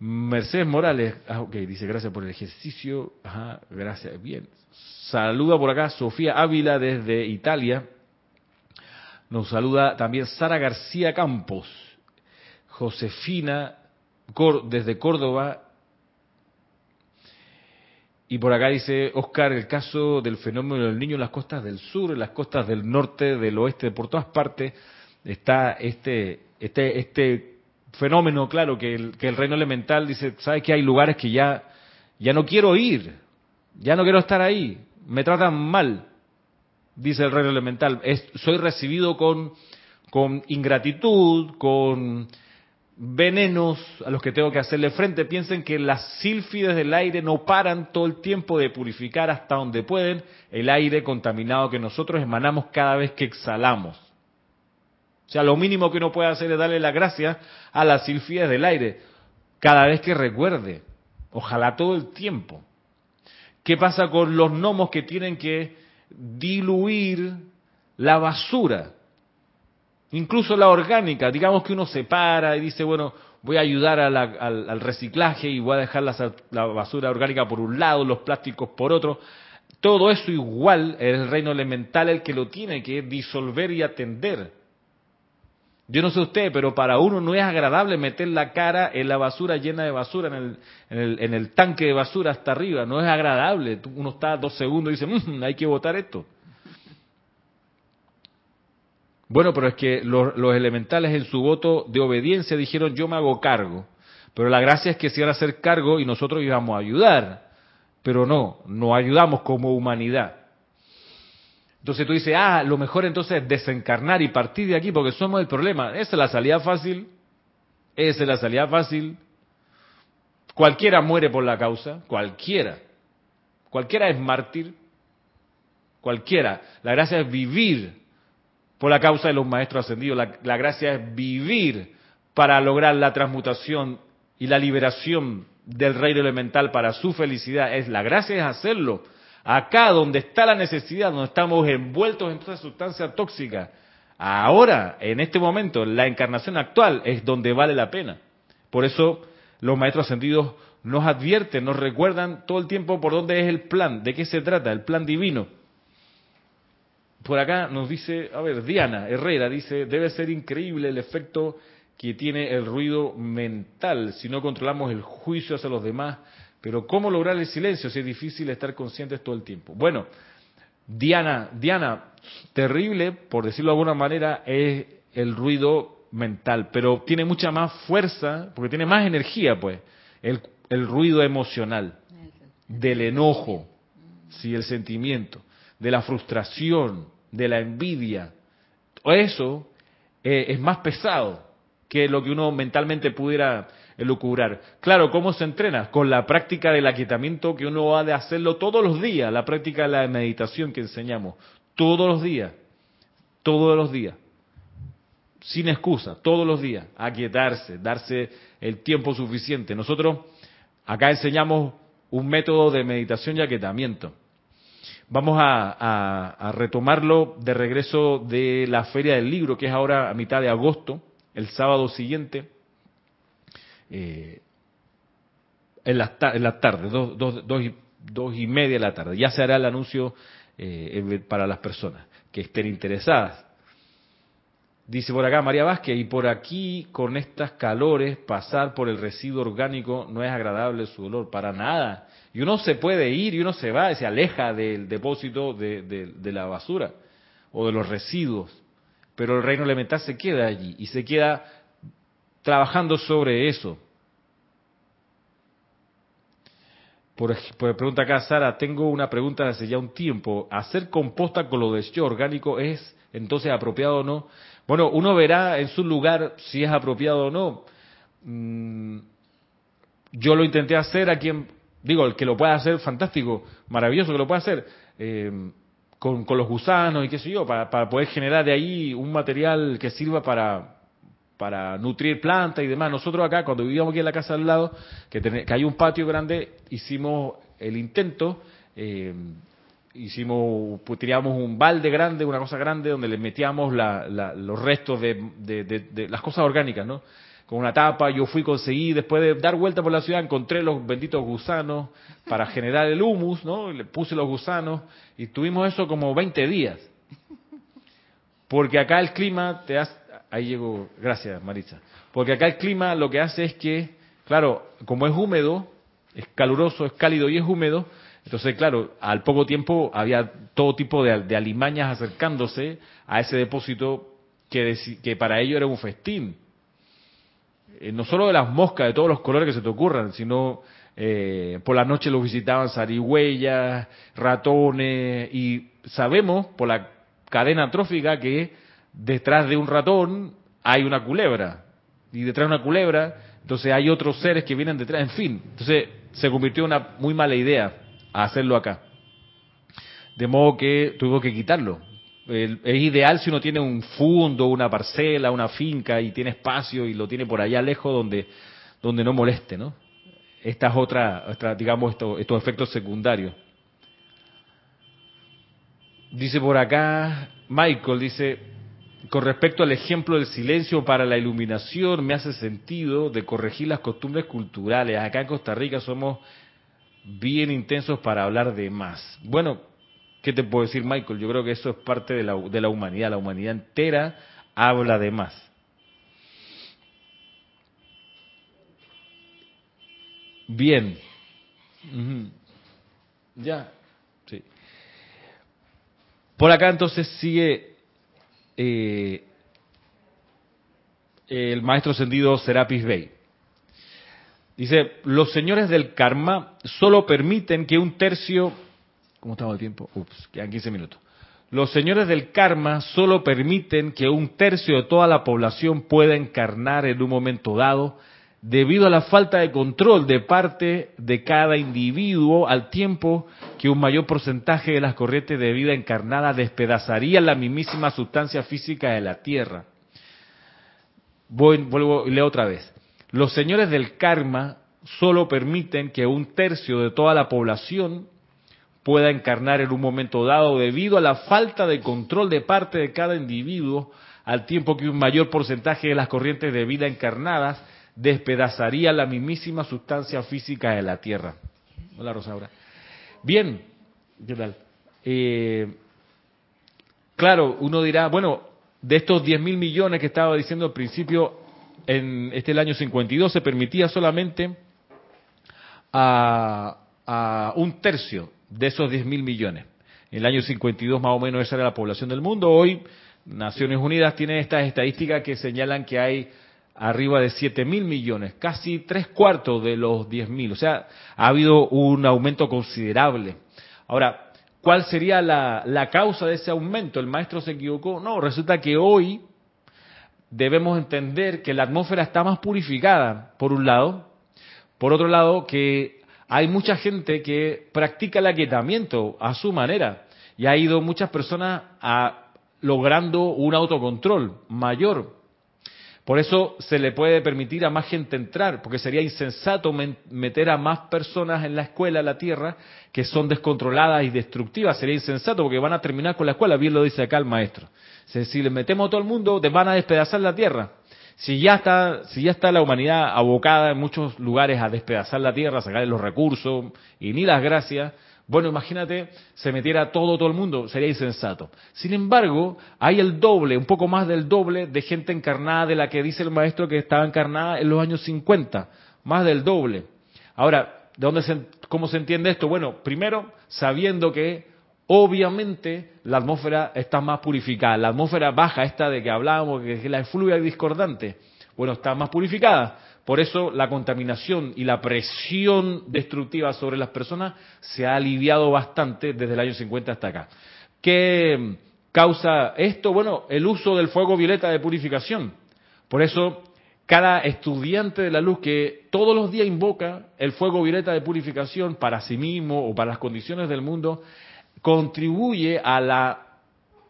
Mercedes Morales, ah, ok, dice gracias por el ejercicio. Ajá, gracias, bien. Saluda por acá Sofía Ávila desde Italia. Nos saluda también Sara García Campos. Josefina desde Córdoba y por acá dice Oscar, el caso del fenómeno del niño en las costas del sur, en las costas del norte, del oeste, por todas partes está este, este, este fenómeno, claro, que el, reino elemental dice, ¿sabes que hay lugares que ya, ya no quiero ir? Ya no quiero estar ahí. Me tratan mal, dice el reino elemental. soy recibido con, con ingratitud, con venenos a los que tengo que hacerle frente. Piensen que las sílfides del aire no paran todo el tiempo de purificar hasta donde pueden el aire contaminado que nosotros emanamos cada vez que exhalamos. O sea, lo mínimo que uno puede hacer es darle la gracia a las sílfides del aire cada vez que recuerde. Ojalá todo el tiempo. ¿Qué pasa con los gnomos que tienen que diluir la basura? Incluso la orgánica, digamos que uno se para y dice, bueno, voy a ayudar al, reciclaje y voy a dejar la, basura orgánica por un lado, los plásticos por otro. Todo eso igual es el reino elemental el que lo tiene que disolver y atender. Yo no sé usted, pero para uno no es agradable meter la cara en la basura llena de basura, en el, en el, en el tanque de basura hasta arriba. No es agradable. Uno está dos segundos y dice, mm, hay que botar esto. Bueno, pero es que los, elementales en su voto de obediencia dijeron yo me hago cargo. Pero la gracia es que se iban a hacer cargo y nosotros íbamos a ayudar. Pero no, no ayudamos como humanidad. Entonces tú dices, ah, lo mejor entonces es desencarnar y partir de aquí porque somos el problema. Esa es la salida fácil. Esa es la salida fácil. Cualquiera muere por la causa, cualquiera. Cualquiera es mártir. Cualquiera. La gracia es vivir por la causa de los maestros ascendidos. La, gracia es vivir para lograr la transmutación y la liberación del reino elemental para su felicidad. Es la gracia es hacerlo. Acá donde está la necesidad, donde estamos envueltos en toda sustancia tóxica. Ahora, en este momento, la encarnación actual es donde vale la pena. Por eso los maestros ascendidos nos advierten, nos recuerdan todo el tiempo por dónde es el plan, de qué se trata, el plan divino. Por acá nos dice, a ver, Diana Herrera dice, debe ser increíble el efecto que tiene el ruido mental si no controlamos el juicio hacia los demás. Pero ¿cómo lograr el silencio si es difícil estar conscientes todo el tiempo? Bueno, Diana, Diana, terrible, por decirlo de alguna manera, es el ruido mental, pero tiene mucha más fuerza, porque tiene más energía, pues, el, el ruido emocional, del enojo, sí, el sentimiento, de la frustración, de la envidia. Eso eh, es más pesado que lo que uno mentalmente pudiera elucubrar. Claro, ¿cómo se entrena? Con la práctica del aquietamiento que uno ha de hacerlo todos los días, la práctica de la meditación que enseñamos, todos los días, todos los días, sin excusa, todos los días, aquietarse, darse el tiempo suficiente. Nosotros acá enseñamos un método de meditación y aquietamiento. Vamos a, retomarlo de regreso de la Feria del Libro, que es ahora a mitad de agosto, el sábado siguiente, eh, en, la, tarde, dos, y, media de la tarde. Ya se hará el anuncio eh, para las personas que estén interesadas. Dice por acá María Vázquez, y por aquí con estas calores pasar por el residuo orgánico no es agradable su dolor, para nada. Y uno se puede ir y uno se va se aleja del depósito de, la basura o de los residuos. Pero el reino elemental se queda allí y se queda trabajando sobre eso. Por, pregunta acá Sara, tengo una pregunta hace ya un tiempo. ¿Hacer composta con lo de yo orgánico es entonces apropiado o no? Bueno, uno verá en su lugar si es apropiado o no. Mm, yo lo intenté hacer aquí en, Digo, el que lo pueda hacer, fantástico, maravilloso que lo pueda hacer, eh, con, los gusanos y qué sé yo, para, poder generar de ahí un material que sirva para, para nutrir plantas y demás. Nosotros acá, cuando vivíamos aquí en la casa al lado, que, que hay un patio grande, hicimos el intento, eh, hicimos, pues, un balde grande, una cosa grande, donde le metíamos los restos de, de, las cosas orgánicas, ¿no? Con una tapa, yo fui, conseguí, después de dar vuelta por la ciudad, encontré los benditos gusanos para generar el humus, ¿no? le puse los gusanos y tuvimos eso como 20 días. Porque acá el clima te hace... Ahí llegó, gracias Maritza. Porque acá el clima lo que hace es que, claro, como es húmedo, es caluroso, es cálido y es húmedo, entonces, claro, al poco tiempo había todo tipo de, alimañas acercándose a ese depósito que, que para ello era un festín eh, no solo de las moscas de todos los colores que se te ocurran, sino eh, por la noche los visitaban zarigüeyas, ratones, y sabemos por la cadena trófica que detrás de un ratón hay una culebra, y detrás de una culebra, entonces hay otros seres que vienen detrás, en fin, entonces se convirtió en una muy mala idea hacerlo acá. De modo que tuvo que quitarlo. Es ideal si uno tiene un fundo, una parcela, una finca y tiene espacio y lo tiene por allá lejos donde, donde no moleste, ¿no? Esta es otra, digamos, estos efectos secundarios. Dice por acá, Michael, dice, con respecto al ejemplo del silencio para la iluminación, me hace sentido de corregir las costumbres culturales. Acá en Costa Rica somos bien intensos para hablar de más. Bueno, ¿qué te puedo decir, Michael? Yo creo que eso es parte de la, de la humanidad. La humanidad entera habla de más. Bien. Ya. Sí. Por acá entonces sigue eh, el maestro ascendido Serapis Bey. Dice, los señores del karma solo permiten que un tercio... ¿Cómo estamos de tiempo? Ups, quedan 15 minutos. Los señores del karma solo permiten que un tercio de toda la población pueda encarnar en un momento dado debido a la falta de control de parte de cada individuo al tiempo que un mayor porcentaje de las corrientes de vida encarnada despedazaría la mismísima sustancia física de la Tierra. Voy, vuelvo y leo otra vez. Los señores del karma solo permiten que un tercio de toda la población pueda encarnar en un momento dado debido a la falta de control de parte de cada individuo al tiempo que un mayor porcentaje de las corrientes de vida encarnadas despedazaría la mismísima sustancia física de la Tierra. Hola Rosaura. Bien, ¿qué tal? Eh, claro, uno dirá, bueno, de estos 10 mil millones que estaba diciendo al principio, en este el año 52 se permitía solamente a, a un tercio de esos 10 mil millones. En el año 52 más o menos esa era la población del mundo. Hoy Naciones Unidas tiene estas estadísticas que señalan que hay arriba de 7 mil millones, casi tres cuartos de los 10 mil. O sea, ha habido un aumento considerable. Ahora, ¿cuál sería la, la, causa de ese aumento? ¿El maestro se equivocó? No, resulta que hoy debemos entender que la atmósfera está más purificada, por un lado. Por otro lado, que hay mucha gente que practica el aquietamiento a su manera. Y ha ido muchas personas a, logrando un autocontrol mayor por eso se le puede permitir a más gente entrar, porque sería insensato meter a más personas en la escuela, a la tierra, que son descontroladas y destructivas. Sería insensato porque van a terminar con la escuela, bien lo dice acá el maestro. Si le metemos a todo el mundo, van a despedazar la tierra. Si ya está, si ya está la humanidad abocada en muchos lugares a despedazar la tierra, a sacarle los recursos y ni las gracias, bueno, imagínate, se metiera todo, todo el mundo, sería insensato. Sin embargo, hay el doble, un poco más del doble de gente encarnada de la que dice el maestro que estaba encarnada en los años 50, más del doble. Ahora, ¿de dónde se, cómo se entiende esto? Bueno, primero, sabiendo que obviamente la atmósfera está más purificada. La atmósfera baja, esta de que hablábamos, que es la efluvia discordante, bueno, está más purificada. Por eso la contaminación y la presión destructiva sobre las personas se ha aliviado bastante desde el año 50 hasta acá. ¿Qué causa esto? Bueno, el uso del fuego violeta de purificación. Por eso cada estudiante de la luz que todos los días invoca el fuego violeta de purificación para sí mismo o para las condiciones del mundo, contribuye a la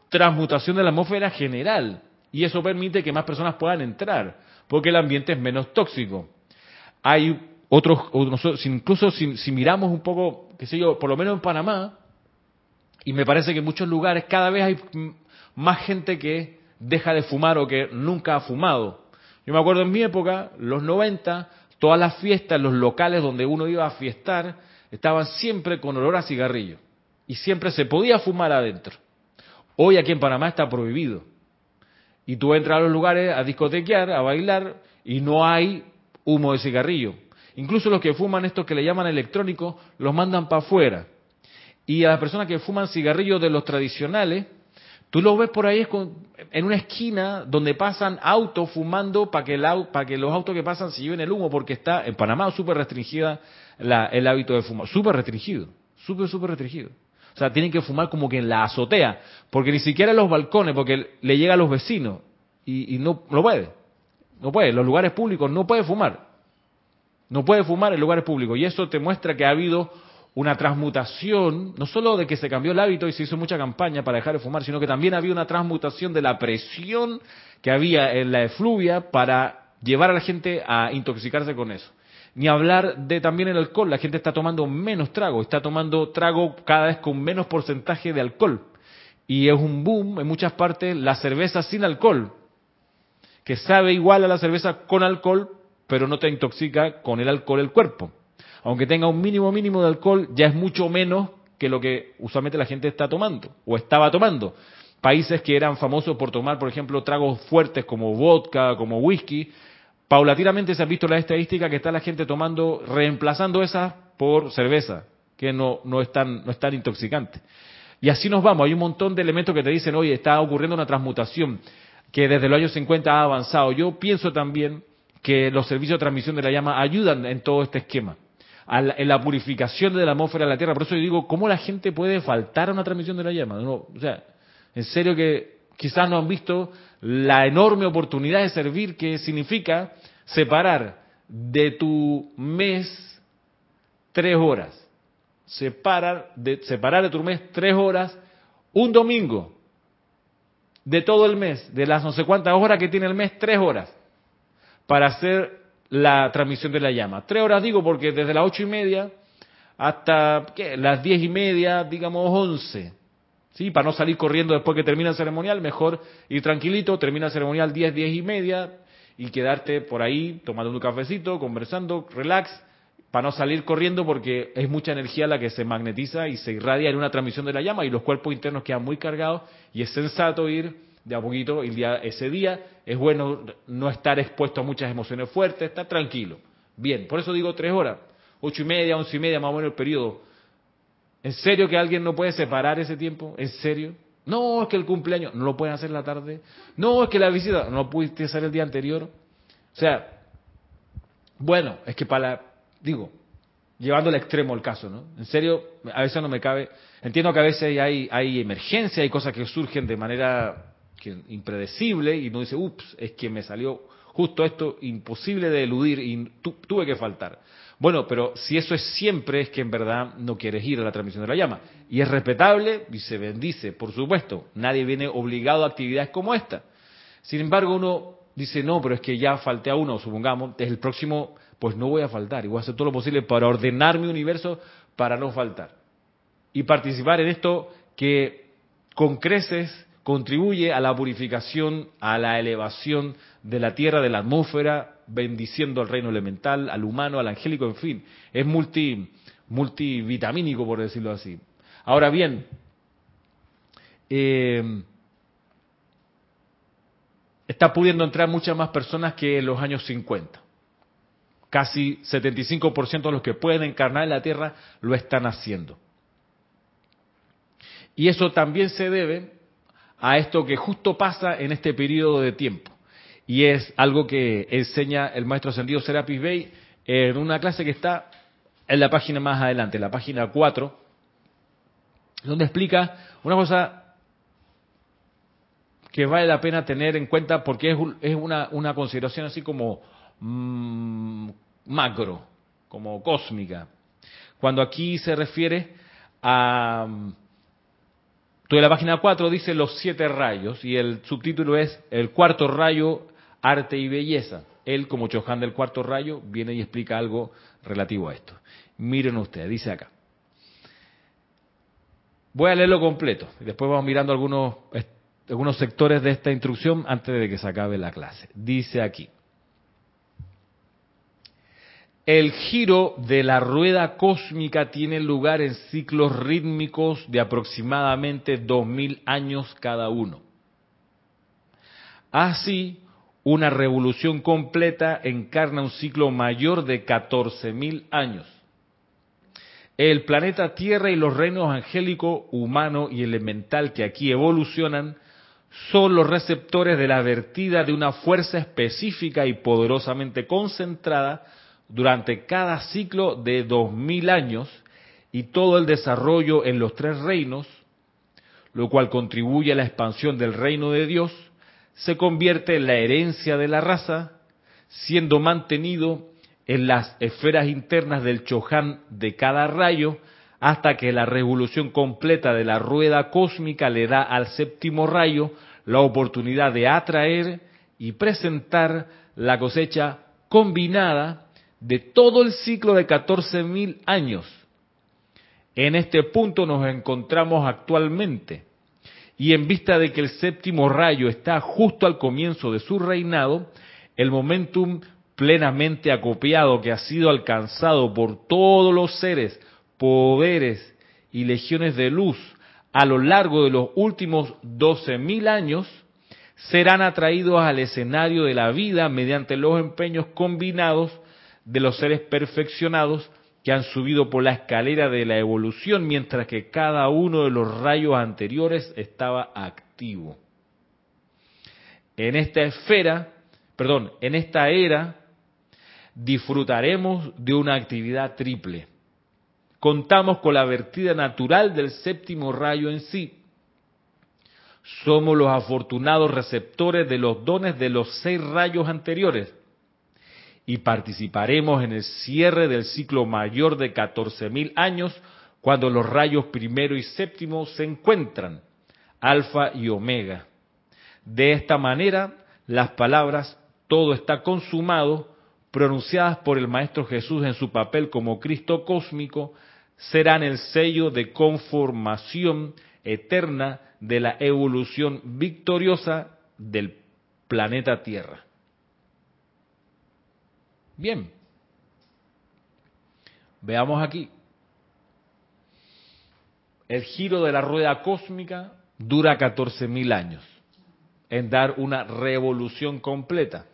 transmutación de la atmósfera general. Y eso permite que más personas puedan entrar porque el ambiente es menos tóxico. Hay otros, incluso si, miramos un poco, qué sé yo, por lo menos en Panamá, y me parece que en muchos lugares cada vez hay más gente que deja de fumar o que nunca ha fumado. Yo me acuerdo en mi época, los 90, todas las fiestas, los locales donde uno iba a fiestar, estaban siempre con olor a cigarrillo. Y siempre se podía fumar adentro. Hoy aquí en Panamá está prohibido. Y tú entras a los lugares a discotequear, a bailar, y no hay humo de cigarrillo. Incluso los que fuman estos que le llaman electrónicos, los mandan para afuera. Y a las personas que fuman cigarrillos de los tradicionales, Tú lo ves por ahí en una esquina donde pasan autos fumando para que, que los autos que pasan se lleven el humo, porque está en Panamá súper restringida el hábito de fumar. Súper restringido, súper, súper restringido. O sea, tienen que fumar como que en la azotea, porque ni siquiera en los balcones, porque le llega a los vecinos y, no, no puede. No puede. Los lugares públicos no puede fumar. No puede fumar en lugares públicos. Y eso te muestra que ha habido una transmutación, no solo de que se cambió el hábito y se hizo mucha campaña para dejar de fumar, sino que también había una transmutación de la presión que había en la efluvia para llevar a la gente a intoxicarse con eso. Ni hablar de también el alcohol, la gente está tomando menos trago, está tomando trago cada vez con menos porcentaje de alcohol. Y es un boom en muchas partes la cerveza sin alcohol, que sabe igual a la cerveza con alcohol, pero no te intoxica con el alcohol el cuerpo aunque tenga un mínimo mínimo de alcohol, ya es mucho menos que lo que usualmente la gente está tomando o estaba tomando. Países que eran famosos por tomar, por ejemplo, tragos fuertes como vodka, como whisky, paulatinamente se ha visto la estadística que está la gente tomando, reemplazando esas por cerveza, que no, no, es tan, no es tan intoxicante. Y así nos vamos, hay un montón de elementos que te dicen, oye, está ocurriendo una transmutación que desde los años 50 ha avanzado. Yo pienso también que los servicios de transmisión de la llama ayudan en todo este esquema en la purificación de la atmósfera de la Tierra. Por eso yo digo, ¿cómo la gente puede faltar a una transmisión de la llama? o sea, en serio que quizás no han visto la enorme oportunidad de servir que significa separar de tu mes tres horas. Separar de, separar de tu mes tres horas un domingo de todo el mes, de las no sé cuántas horas que tiene el mes, tres horas, para hacer la transmisión de la llama. Tres horas digo porque desde las ocho y media hasta las diez y media, digamos once. ¿Sí? Para no salir corriendo después que termina el ceremonial, mejor ir tranquilito, termina el ceremonial diez, diez y media y quedarte por ahí tomando un cafecito, conversando, relax, para no salir corriendo porque es mucha energía la que se magnetiza y se irradia en una transmisión de la llama y los cuerpos internos quedan muy cargados y es sensato ir de a poquito el día, ese día. Es bueno no estar expuesto a muchas emociones fuertes, estar tranquilo. Bien, por eso digo tres horas, ocho y media, once y media, más o menos el periodo. ¿En serio que alguien no puede separar ese tiempo? ¿En serio? No, es que el cumpleaños no lo pueden hacer la tarde. No, es que la visita no pudiste hacer el día anterior. O sea, bueno, es que para, digo, llevando al extremo el caso, ¿no? En serio, a veces no me cabe. Entiendo que a veces hay, hay emergencias, hay cosas que surgen de manera impredecible y no dice, ups, es que me salió justo esto imposible de eludir y tuve que faltar. Bueno, pero si eso es siempre es que en verdad no quieres ir a la transmisión de la llama. Y es respetable y se bendice, por supuesto. Nadie viene obligado a actividades como esta. Sin embargo, uno dice, no, pero es que ya falté a uno, supongamos, desde el próximo, pues no voy a faltar y voy a hacer todo lo posible para ordenar mi universo para no faltar. Y participar en esto que con creces contribuye a la purificación, a la elevación de la tierra, de la atmósfera, bendiciendo al reino elemental, al humano, al angélico, en fin. Es multi, multivitamínico, por decirlo así. Ahora bien, eh, está pudiendo entrar muchas más personas que en los años 50. Casi 75% de los que pueden encarnar en la Tierra lo están haciendo. Y eso también se debe a esto que justo pasa en este periodo de tiempo. Y es algo que enseña el maestro ascendido Serapis Bey en una clase que está en la página más adelante, la página 4, donde explica una cosa que vale la pena tener en cuenta porque es, una, consideración así como mm, macro, como cósmica. Cuando aquí se refiere a entonces la página 4 dice los siete rayos y el subtítulo es el cuarto rayo, arte y belleza. Él, como Chohan del cuarto rayo, viene y explica algo relativo a esto. Miren ustedes, dice acá. Voy a leerlo completo después vamos mirando algunos, algunos sectores de esta instrucción antes de que se acabe la clase. Dice aquí. El giro de la rueda cósmica tiene lugar en ciclos rítmicos de aproximadamente 2000 años cada uno. Así, una revolución completa encarna un ciclo mayor de 14.000 años. el planeta Tierra y los reinos angélico, humano y elemental que aquí evolucionan son los receptores de la vertida de una fuerza específica y poderosamente concentrada durante cada ciclo de dos mil años y todo el desarrollo en los tres reinos, lo cual contribuye a la expansión del reino de Dios, se convierte en la herencia de la raza, siendo mantenido en las esferas internas del Chohan de cada rayo, hasta que la revolución completa de la rueda cósmica le da al séptimo rayo la oportunidad de atraer y presentar la cosecha combinada de todo el ciclo de 14.000 años. En este punto nos encontramos actualmente y en vista de que el séptimo rayo está justo al comienzo de su reinado, el momentum plenamente acopiado que ha sido alcanzado por todos los seres, poderes y legiones de luz a lo largo de los últimos doce mil años, serán atraídos al escenario de la vida mediante los empeños combinados de los seres perfeccionados que han subido por la escalera de la evolución mientras que cada uno de los rayos anteriores estaba activo. En esta esfera, perdón, en esta era disfrutaremos de una actividad triple. Contamos con la vertida natural del séptimo rayo en sí. Somos los afortunados receptores de los dones de los seis rayos anteriores y participaremos en el cierre del ciclo mayor de 14.000 años cuando los rayos primero y séptimo se encuentran, alfa y omega. De esta manera, las palabras todo está consumado pronunciadas por el Maestro Jesús en su papel como Cristo cósmico, serán el sello de conformación eterna de la evolución victoriosa del planeta Tierra. Bien, veamos aquí. El giro de la rueda cósmica dura 14.000 años en dar una revolución completa.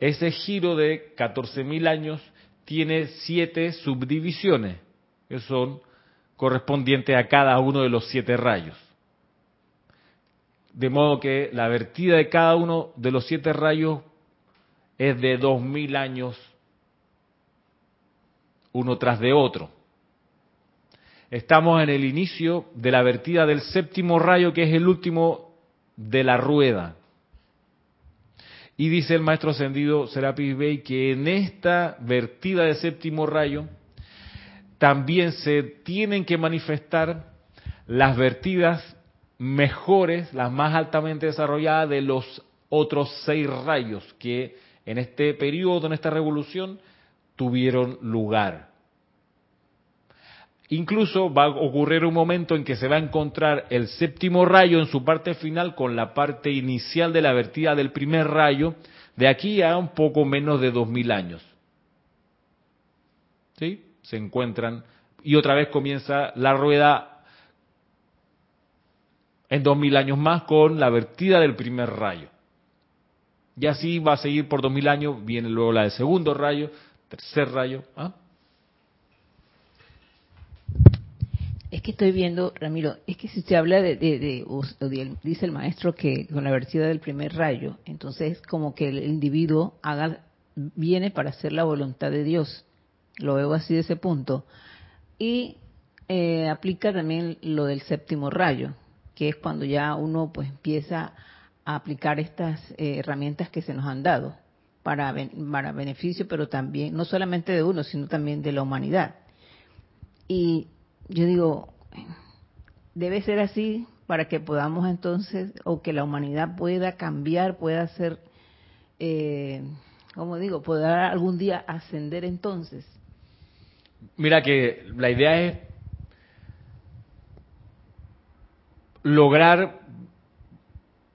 Ese giro de 14.000 años tiene siete subdivisiones, que son correspondientes a cada uno de los siete rayos. De modo que la vertida de cada uno de los siete rayos es de 2.000 años uno tras de otro. Estamos en el inicio de la vertida del séptimo rayo, que es el último de la rueda. Y dice el maestro ascendido Serapis Bey que en esta vertida de séptimo rayo también se tienen que manifestar las vertidas mejores, las más altamente desarrolladas de los otros seis rayos que en este periodo, en esta revolución, tuvieron lugar. Incluso va a ocurrir un momento en que se va a encontrar el séptimo rayo en su parte final con la parte inicial de la vertida del primer rayo, de aquí a un poco menos de dos mil años. ¿Sí? Se encuentran y otra vez comienza la rueda en dos mil años más con la vertida del primer rayo. Y así va a seguir por dos mil años, viene luego la del segundo rayo, tercer rayo. ¿ah? Es que estoy viendo, Ramiro, es que si se habla de, dice el maestro que con la vertida del primer rayo, entonces como que el individuo haga, viene para hacer la voluntad de Dios. Lo veo así de ese punto. Y eh, aplica también lo del séptimo rayo, que es cuando ya uno pues empieza a aplicar estas eh, herramientas que se nos han dado para, para beneficio, pero también, no solamente de uno, sino también de la humanidad. Y yo digo, debe ser así para que podamos entonces, o que la humanidad pueda cambiar, pueda ser, eh, como digo, pueda algún día ascender entonces. Mira que la idea es lograr,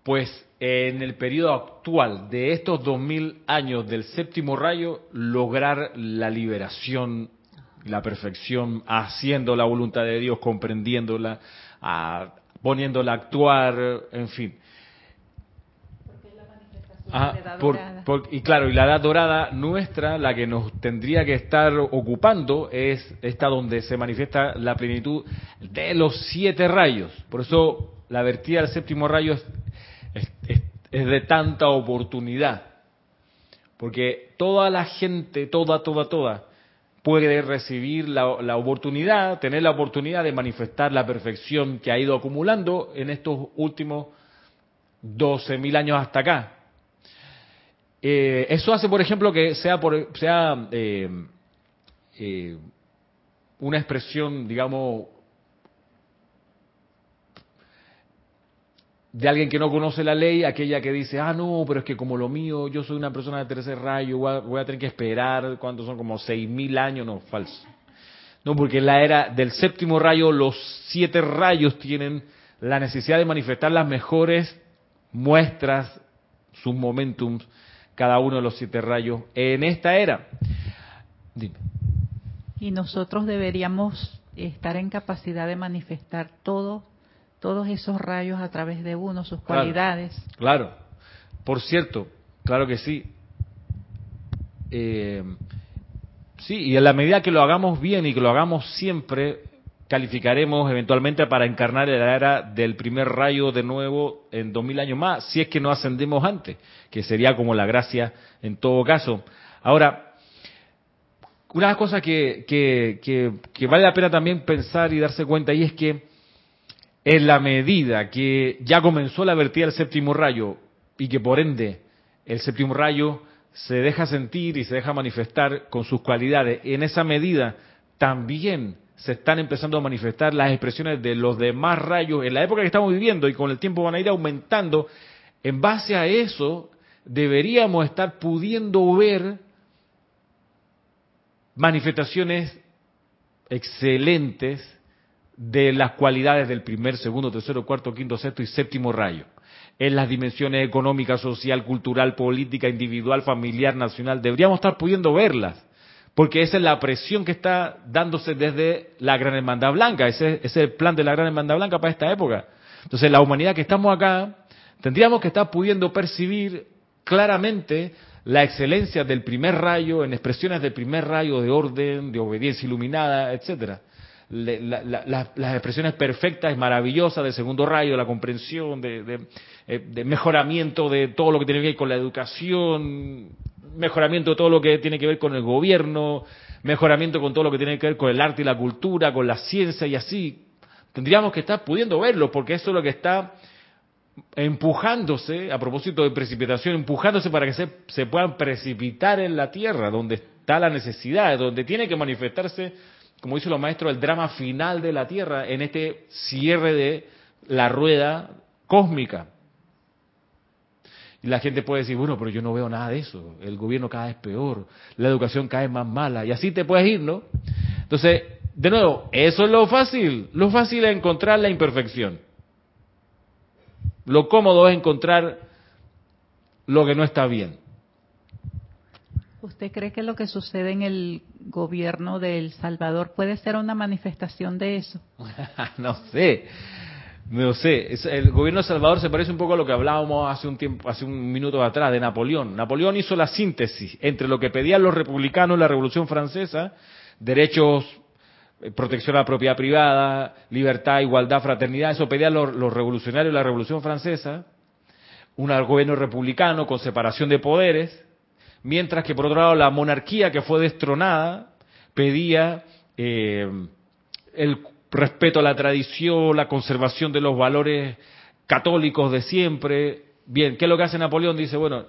pues, en el periodo actual de estos dos mil años del séptimo rayo, lograr la liberación la perfección, haciendo la voluntad de Dios, comprendiéndola, poniéndola a actuar, en fin. Ah, y claro, y la edad dorada nuestra, la que nos tendría que estar ocupando, es esta donde se manifiesta la plenitud de los siete rayos. Por eso la vertida del séptimo rayo es, es de tanta oportunidad. Porque toda la gente, toda, toda, toda, puede recibir la, la, oportunidad, tener la oportunidad de manifestar la perfección que ha ido acumulando en estos últimos 12.000 años hasta acá. Eh, eso hace, por ejemplo, que sea, por, sea eh, eh, una expresión, digamos, de alguien que no conoce la ley, aquella que dice, ah, no, pero es que como lo mío, yo soy una persona de tercer rayo, voy a, tener que esperar, ¿cuántos son? Como seis mil años, no, falso. No, porque en la era del séptimo rayo, los siete rayos tienen la necesidad de manifestar las mejores muestras, sus momentums, cada uno de los siete rayos en esta era. Dime. Y nosotros deberíamos estar en capacidad de manifestar todo, todos esos rayos a través de uno, sus cualidades. Claro, por cierto, claro que sí. Eh, sí, y en la medida que lo hagamos bien y que lo hagamos siempre, calificaremos eventualmente para encarnar la era del primer rayo de nuevo en dos mil años más, si es que no ascendemos antes, que sería como la gracia en todo caso. Ahora, una cosa que, que, que, vale la pena también pensar y darse cuenta y es que en la medida que ya comenzó la vertida del séptimo rayo y que por ende el séptimo rayo se deja sentir y se deja manifestar con sus cualidades, en esa medida también se están empezando a manifestar las expresiones de los demás rayos en la época que estamos viviendo y con el tiempo van a ir aumentando. En base a eso, deberíamos estar pudiendo ver manifestaciones excelentes de las cualidades del primer, segundo, tercero, cuarto, quinto, sexto y séptimo rayo. En las dimensiones económica, social, cultural, política, individual, familiar, nacional, deberíamos estar pudiendo verlas porque esa es la presión que está dándose desde la Gran Hermandad Blanca, ese, es el plan de la Gran Hermandad Blanca para esta época. Entonces, la humanidad que estamos acá, tendríamos que estar pudiendo percibir claramente la excelencia del primer rayo, en expresiones del primer rayo de orden, de obediencia iluminada, etcétera. Las expresiones perfectas y maravillosas del segundo rayo, la comprensión, de, eh, de, mejoramiento de todo lo que tiene que ver con la educación, mejoramiento de todo lo que tiene que ver con el gobierno, mejoramiento con todo lo que tiene que ver con el arte y la cultura, con la ciencia y así. Tendríamos que estar pudiendo verlo, porque eso es lo que está empujándose, a propósito de precipitación, empujándose para que se, se puedan precipitar en la tierra, donde está la necesidad, donde tiene que manifestarse, como dicen los maestros, el drama final de la tierra en este cierre de la rueda cósmica. Y la gente puede decir, bueno, pero yo no veo nada de eso. El gobierno cada vez peor, la educación cada vez más mala. Y así te puedes ir, ¿no? Entonces, de nuevo, eso es lo fácil. Lo fácil es encontrar la imperfección. Lo cómodo es encontrar lo que no está bien. ¿Usted cree que lo que sucede en el gobierno de El Salvador puede ser una manifestación de eso? no sé. No sé, el gobierno de Salvador se parece un poco a lo que hablábamos hace un tiempo, hace un minuto atrás de Napoleón. Napoleón hizo la síntesis entre lo que pedían los republicanos en la Revolución Francesa, derechos, eh, protección a la propiedad privada, libertad, igualdad, fraternidad, eso pedían los, los revolucionarios de la Revolución Francesa, un gobierno republicano con separación de poderes, mientras que por otro lado la monarquía que fue destronada pedía eh, el respeto a la tradición, la conservación de los valores católicos de siempre. Bien, ¿qué es lo que hace Napoleón? Dice, bueno,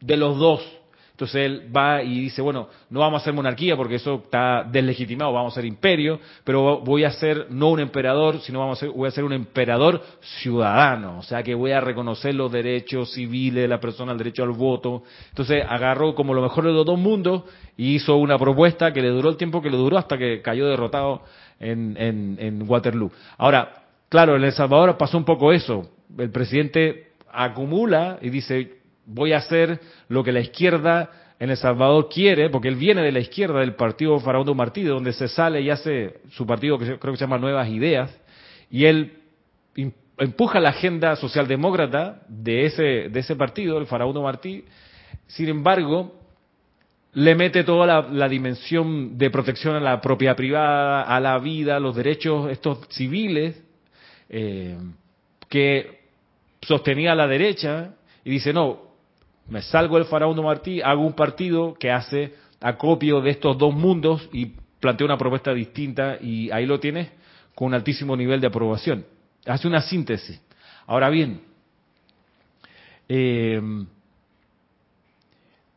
de los dos. Entonces él va y dice, bueno, no vamos a ser monarquía porque eso está deslegitimado, vamos a ser imperio, pero voy a ser no un emperador, sino vamos a ser, voy a ser un emperador ciudadano, o sea que voy a reconocer los derechos civiles de la persona, el derecho al voto. Entonces agarró como lo mejor de los dos mundos y hizo una propuesta que le duró el tiempo que le duró hasta que cayó derrotado en, en, Waterloo. Ahora, claro, en El Salvador pasó un poco eso. El presidente acumula y dice, voy a hacer lo que la izquierda en El Salvador quiere, porque él viene de la izquierda del partido Faraón Martí, donde se sale y hace su partido que creo que se llama Nuevas Ideas, y él empuja la agenda socialdemócrata de ese, de ese partido, el Faraón Martí. Sin embargo, le mete toda la, dimensión de protección a la propiedad privada, a la vida, a los derechos estos civiles, eh, que sostenía la derecha, y dice, no, me salgo del faraón Martí, hago un partido que hace acopio de estos dos mundos y plantea una propuesta distinta y ahí lo tienes con un altísimo nivel de aprobación. Hace una síntesis. Ahora bien, eh,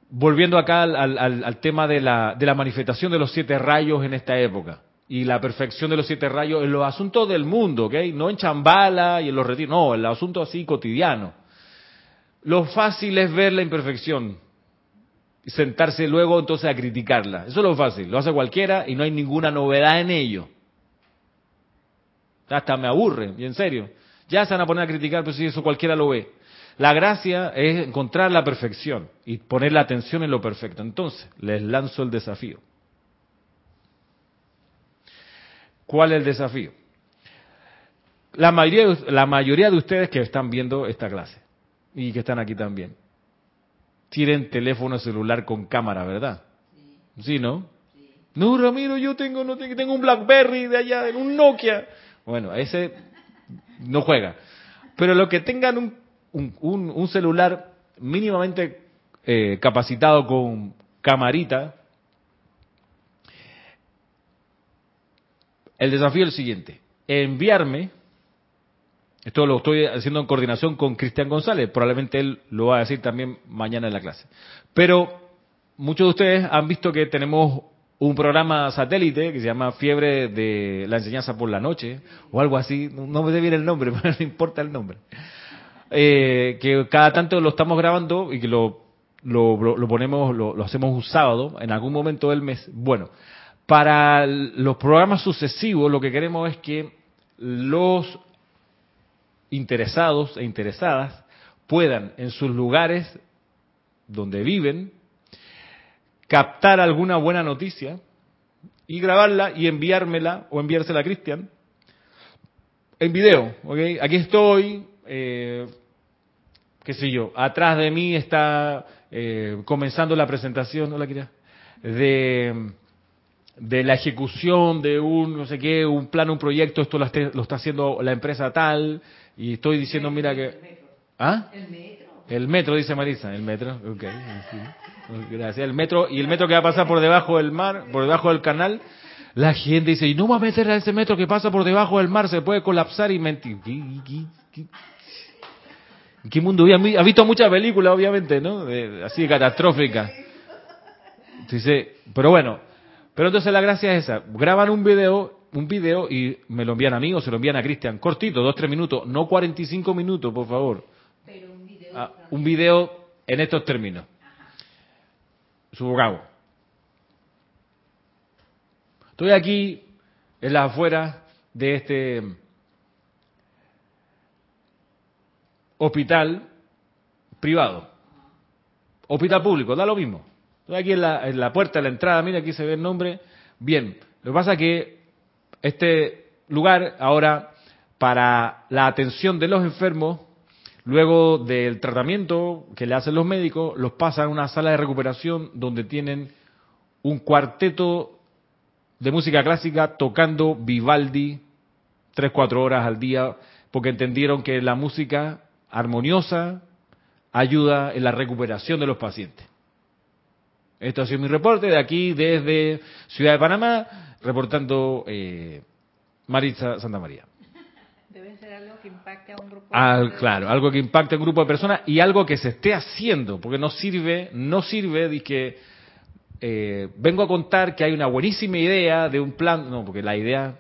volviendo acá al, tema de la, de la, manifestación de los siete rayos en esta época y la perfección de los siete rayos en los asuntos del mundo, ¿ok? No en chambala y en los retiros, no, en el asunto así cotidiano. Lo fácil es ver la imperfección y sentarse luego entonces a criticarla. Eso es lo fácil, lo hace cualquiera y no hay ninguna novedad en ello. Hasta me aburre, y en serio. Ya se van a poner a criticar, pero si eso cualquiera lo ve. La gracia es encontrar la perfección y poner la atención en lo perfecto. Entonces, les lanzo el desafío. ¿Cuál es el desafío? La mayoría, la mayoría de ustedes que están viendo esta clase y que están aquí también, tienen teléfono celular con cámara, ¿verdad? Sí, ¿no? No, Ramiro, yo tengo, no tengo un BlackBerry de allá, un Nokia. Bueno, ese no juega. Pero los que tengan un un, celular mínimamente eh, capacitado con camarita, el desafío es el siguiente, enviarme, esto lo estoy haciendo en coordinación con Cristian González, probablemente él lo va a decir también mañana en la clase, pero muchos de ustedes han visto que tenemos un programa satélite que se llama Fiebre de la Enseñanza por la Noche, o algo así, no me sé bien el nombre, pero no importa el nombre. Eh, que cada tanto lo estamos grabando y que lo, lo, ponemos, lo, hacemos un sábado, en algún momento del mes. Bueno, para los programas sucesivos lo que queremos es que los interesados e interesadas puedan en sus lugares donde viven captar alguna buena noticia y grabarla y enviármela o enviársela a Cristian en video. ¿okay? Aquí estoy, eh, qué sé yo, atrás de mí está eh, comenzando la presentación, ¿no la quería? De, de la ejecución de un, no sé qué, un plan, un proyecto, esto lo, está haciendo la empresa tal, y estoy diciendo, mira que... ¿Ah? El metro. El metro, dice Marisa, el metro, ok. Gracias. El metro, y el metro que va a pasar por debajo del mar, por debajo del canal, la gente dice, y no va a meter a ese metro que pasa por debajo del mar, se puede colapsar y mentir. ¿En qué mundo vive? Ha visto muchas películas, obviamente, ¿no? así de catastróficas. Dice, pero bueno, pero entonces la gracia es esa. Graban un video, un video y me lo envían a mí o se lo envían a Cristian. Cortito, dos, tres minutos, no 45 minutos, por favor. Pero un video. Ah, un video en estos términos. Subogado. Estoy aquí en las afueras de este hospital privado. Hospital público, da lo mismo. Estoy aquí en la, en la puerta, en la entrada, mira aquí se ve el nombre. Bien, lo que pasa es que este lugar ahora para la atención de los enfermos, luego del tratamiento que le hacen los médicos, los pasan a una sala de recuperación donde tienen un cuarteto de música clásica tocando Vivaldi tres, cuatro horas al día, porque entendieron que la música armoniosa ayuda en la recuperación de los pacientes. Esto ha sido mi reporte de aquí desde Ciudad de Panamá, reportando eh, Maritza Santa María. Debe ser algo que impacte a un grupo. Ah, claro, algo que impacte a un grupo de personas y algo que se esté haciendo, porque no sirve, no sirve de que eh, vengo a contar que hay una buenísima idea de un plan, no, porque la idea,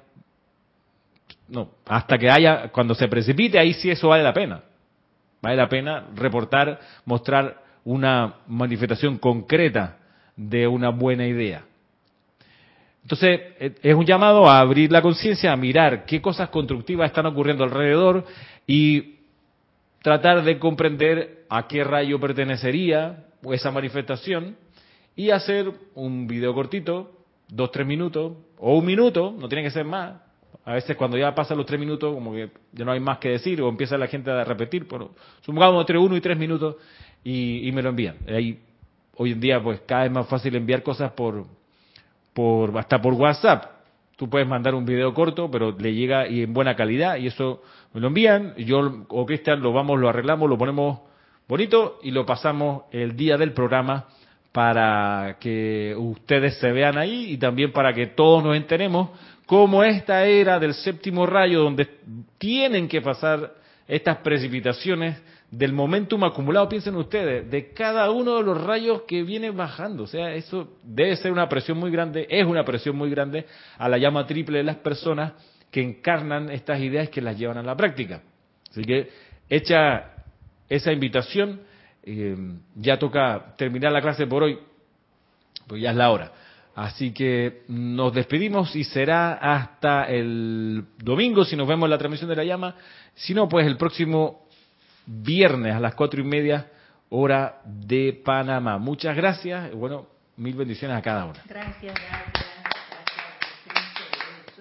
no, hasta que haya, cuando se precipite, ahí sí eso vale la pena. Vale la pena reportar, mostrar una manifestación concreta de una buena idea. Entonces, e, es un llamado a abrir la conciencia, a mirar qué cosas constructivas están ocurriendo alrededor y tratar de comprender a qué rayo pertenecería esa manifestación y hacer un video cortito, dos, tres minutos, o un minuto, no tiene que ser más, A veces cuando ya pasan los tres minutos, como que ya no hay más que decir, o empieza la gente a repetir, pero supongamos entre uno y tres minutos y, me lo envían. Ahí, hoy en día, pues cada vez más fácil enviar cosas por, por, hasta por WhatsApp. Tú puedes mandar un video corto, pero le llega y en buena calidad, y eso me lo envían, yo o Cristian lo vamos, lo arreglamos, lo ponemos bonito y lo pasamos el día del programa para que ustedes se vean ahí y también para que todos nos enteremos cómo esta era del séptimo rayo, donde tienen que pasar estas precipitaciones del momentum acumulado, piensen ustedes, de cada uno de los rayos que viene bajando. O sea, eso debe ser una presión muy grande, es una presión muy grande a la llama triple de las personas que encarnan estas ideas que las llevan a la práctica. Así que, hecha esa invitación, eh, ya toca terminar la clase por hoy, pues ya es la hora. Así que nos despedimos y será hasta el domingo si nos vemos en la transmisión de la llama. Si no, pues el próximo viernes a las cuatro y media, hora de Panamá. Muchas gracias. y Bueno, mil bendiciones a cada uno. Gracias.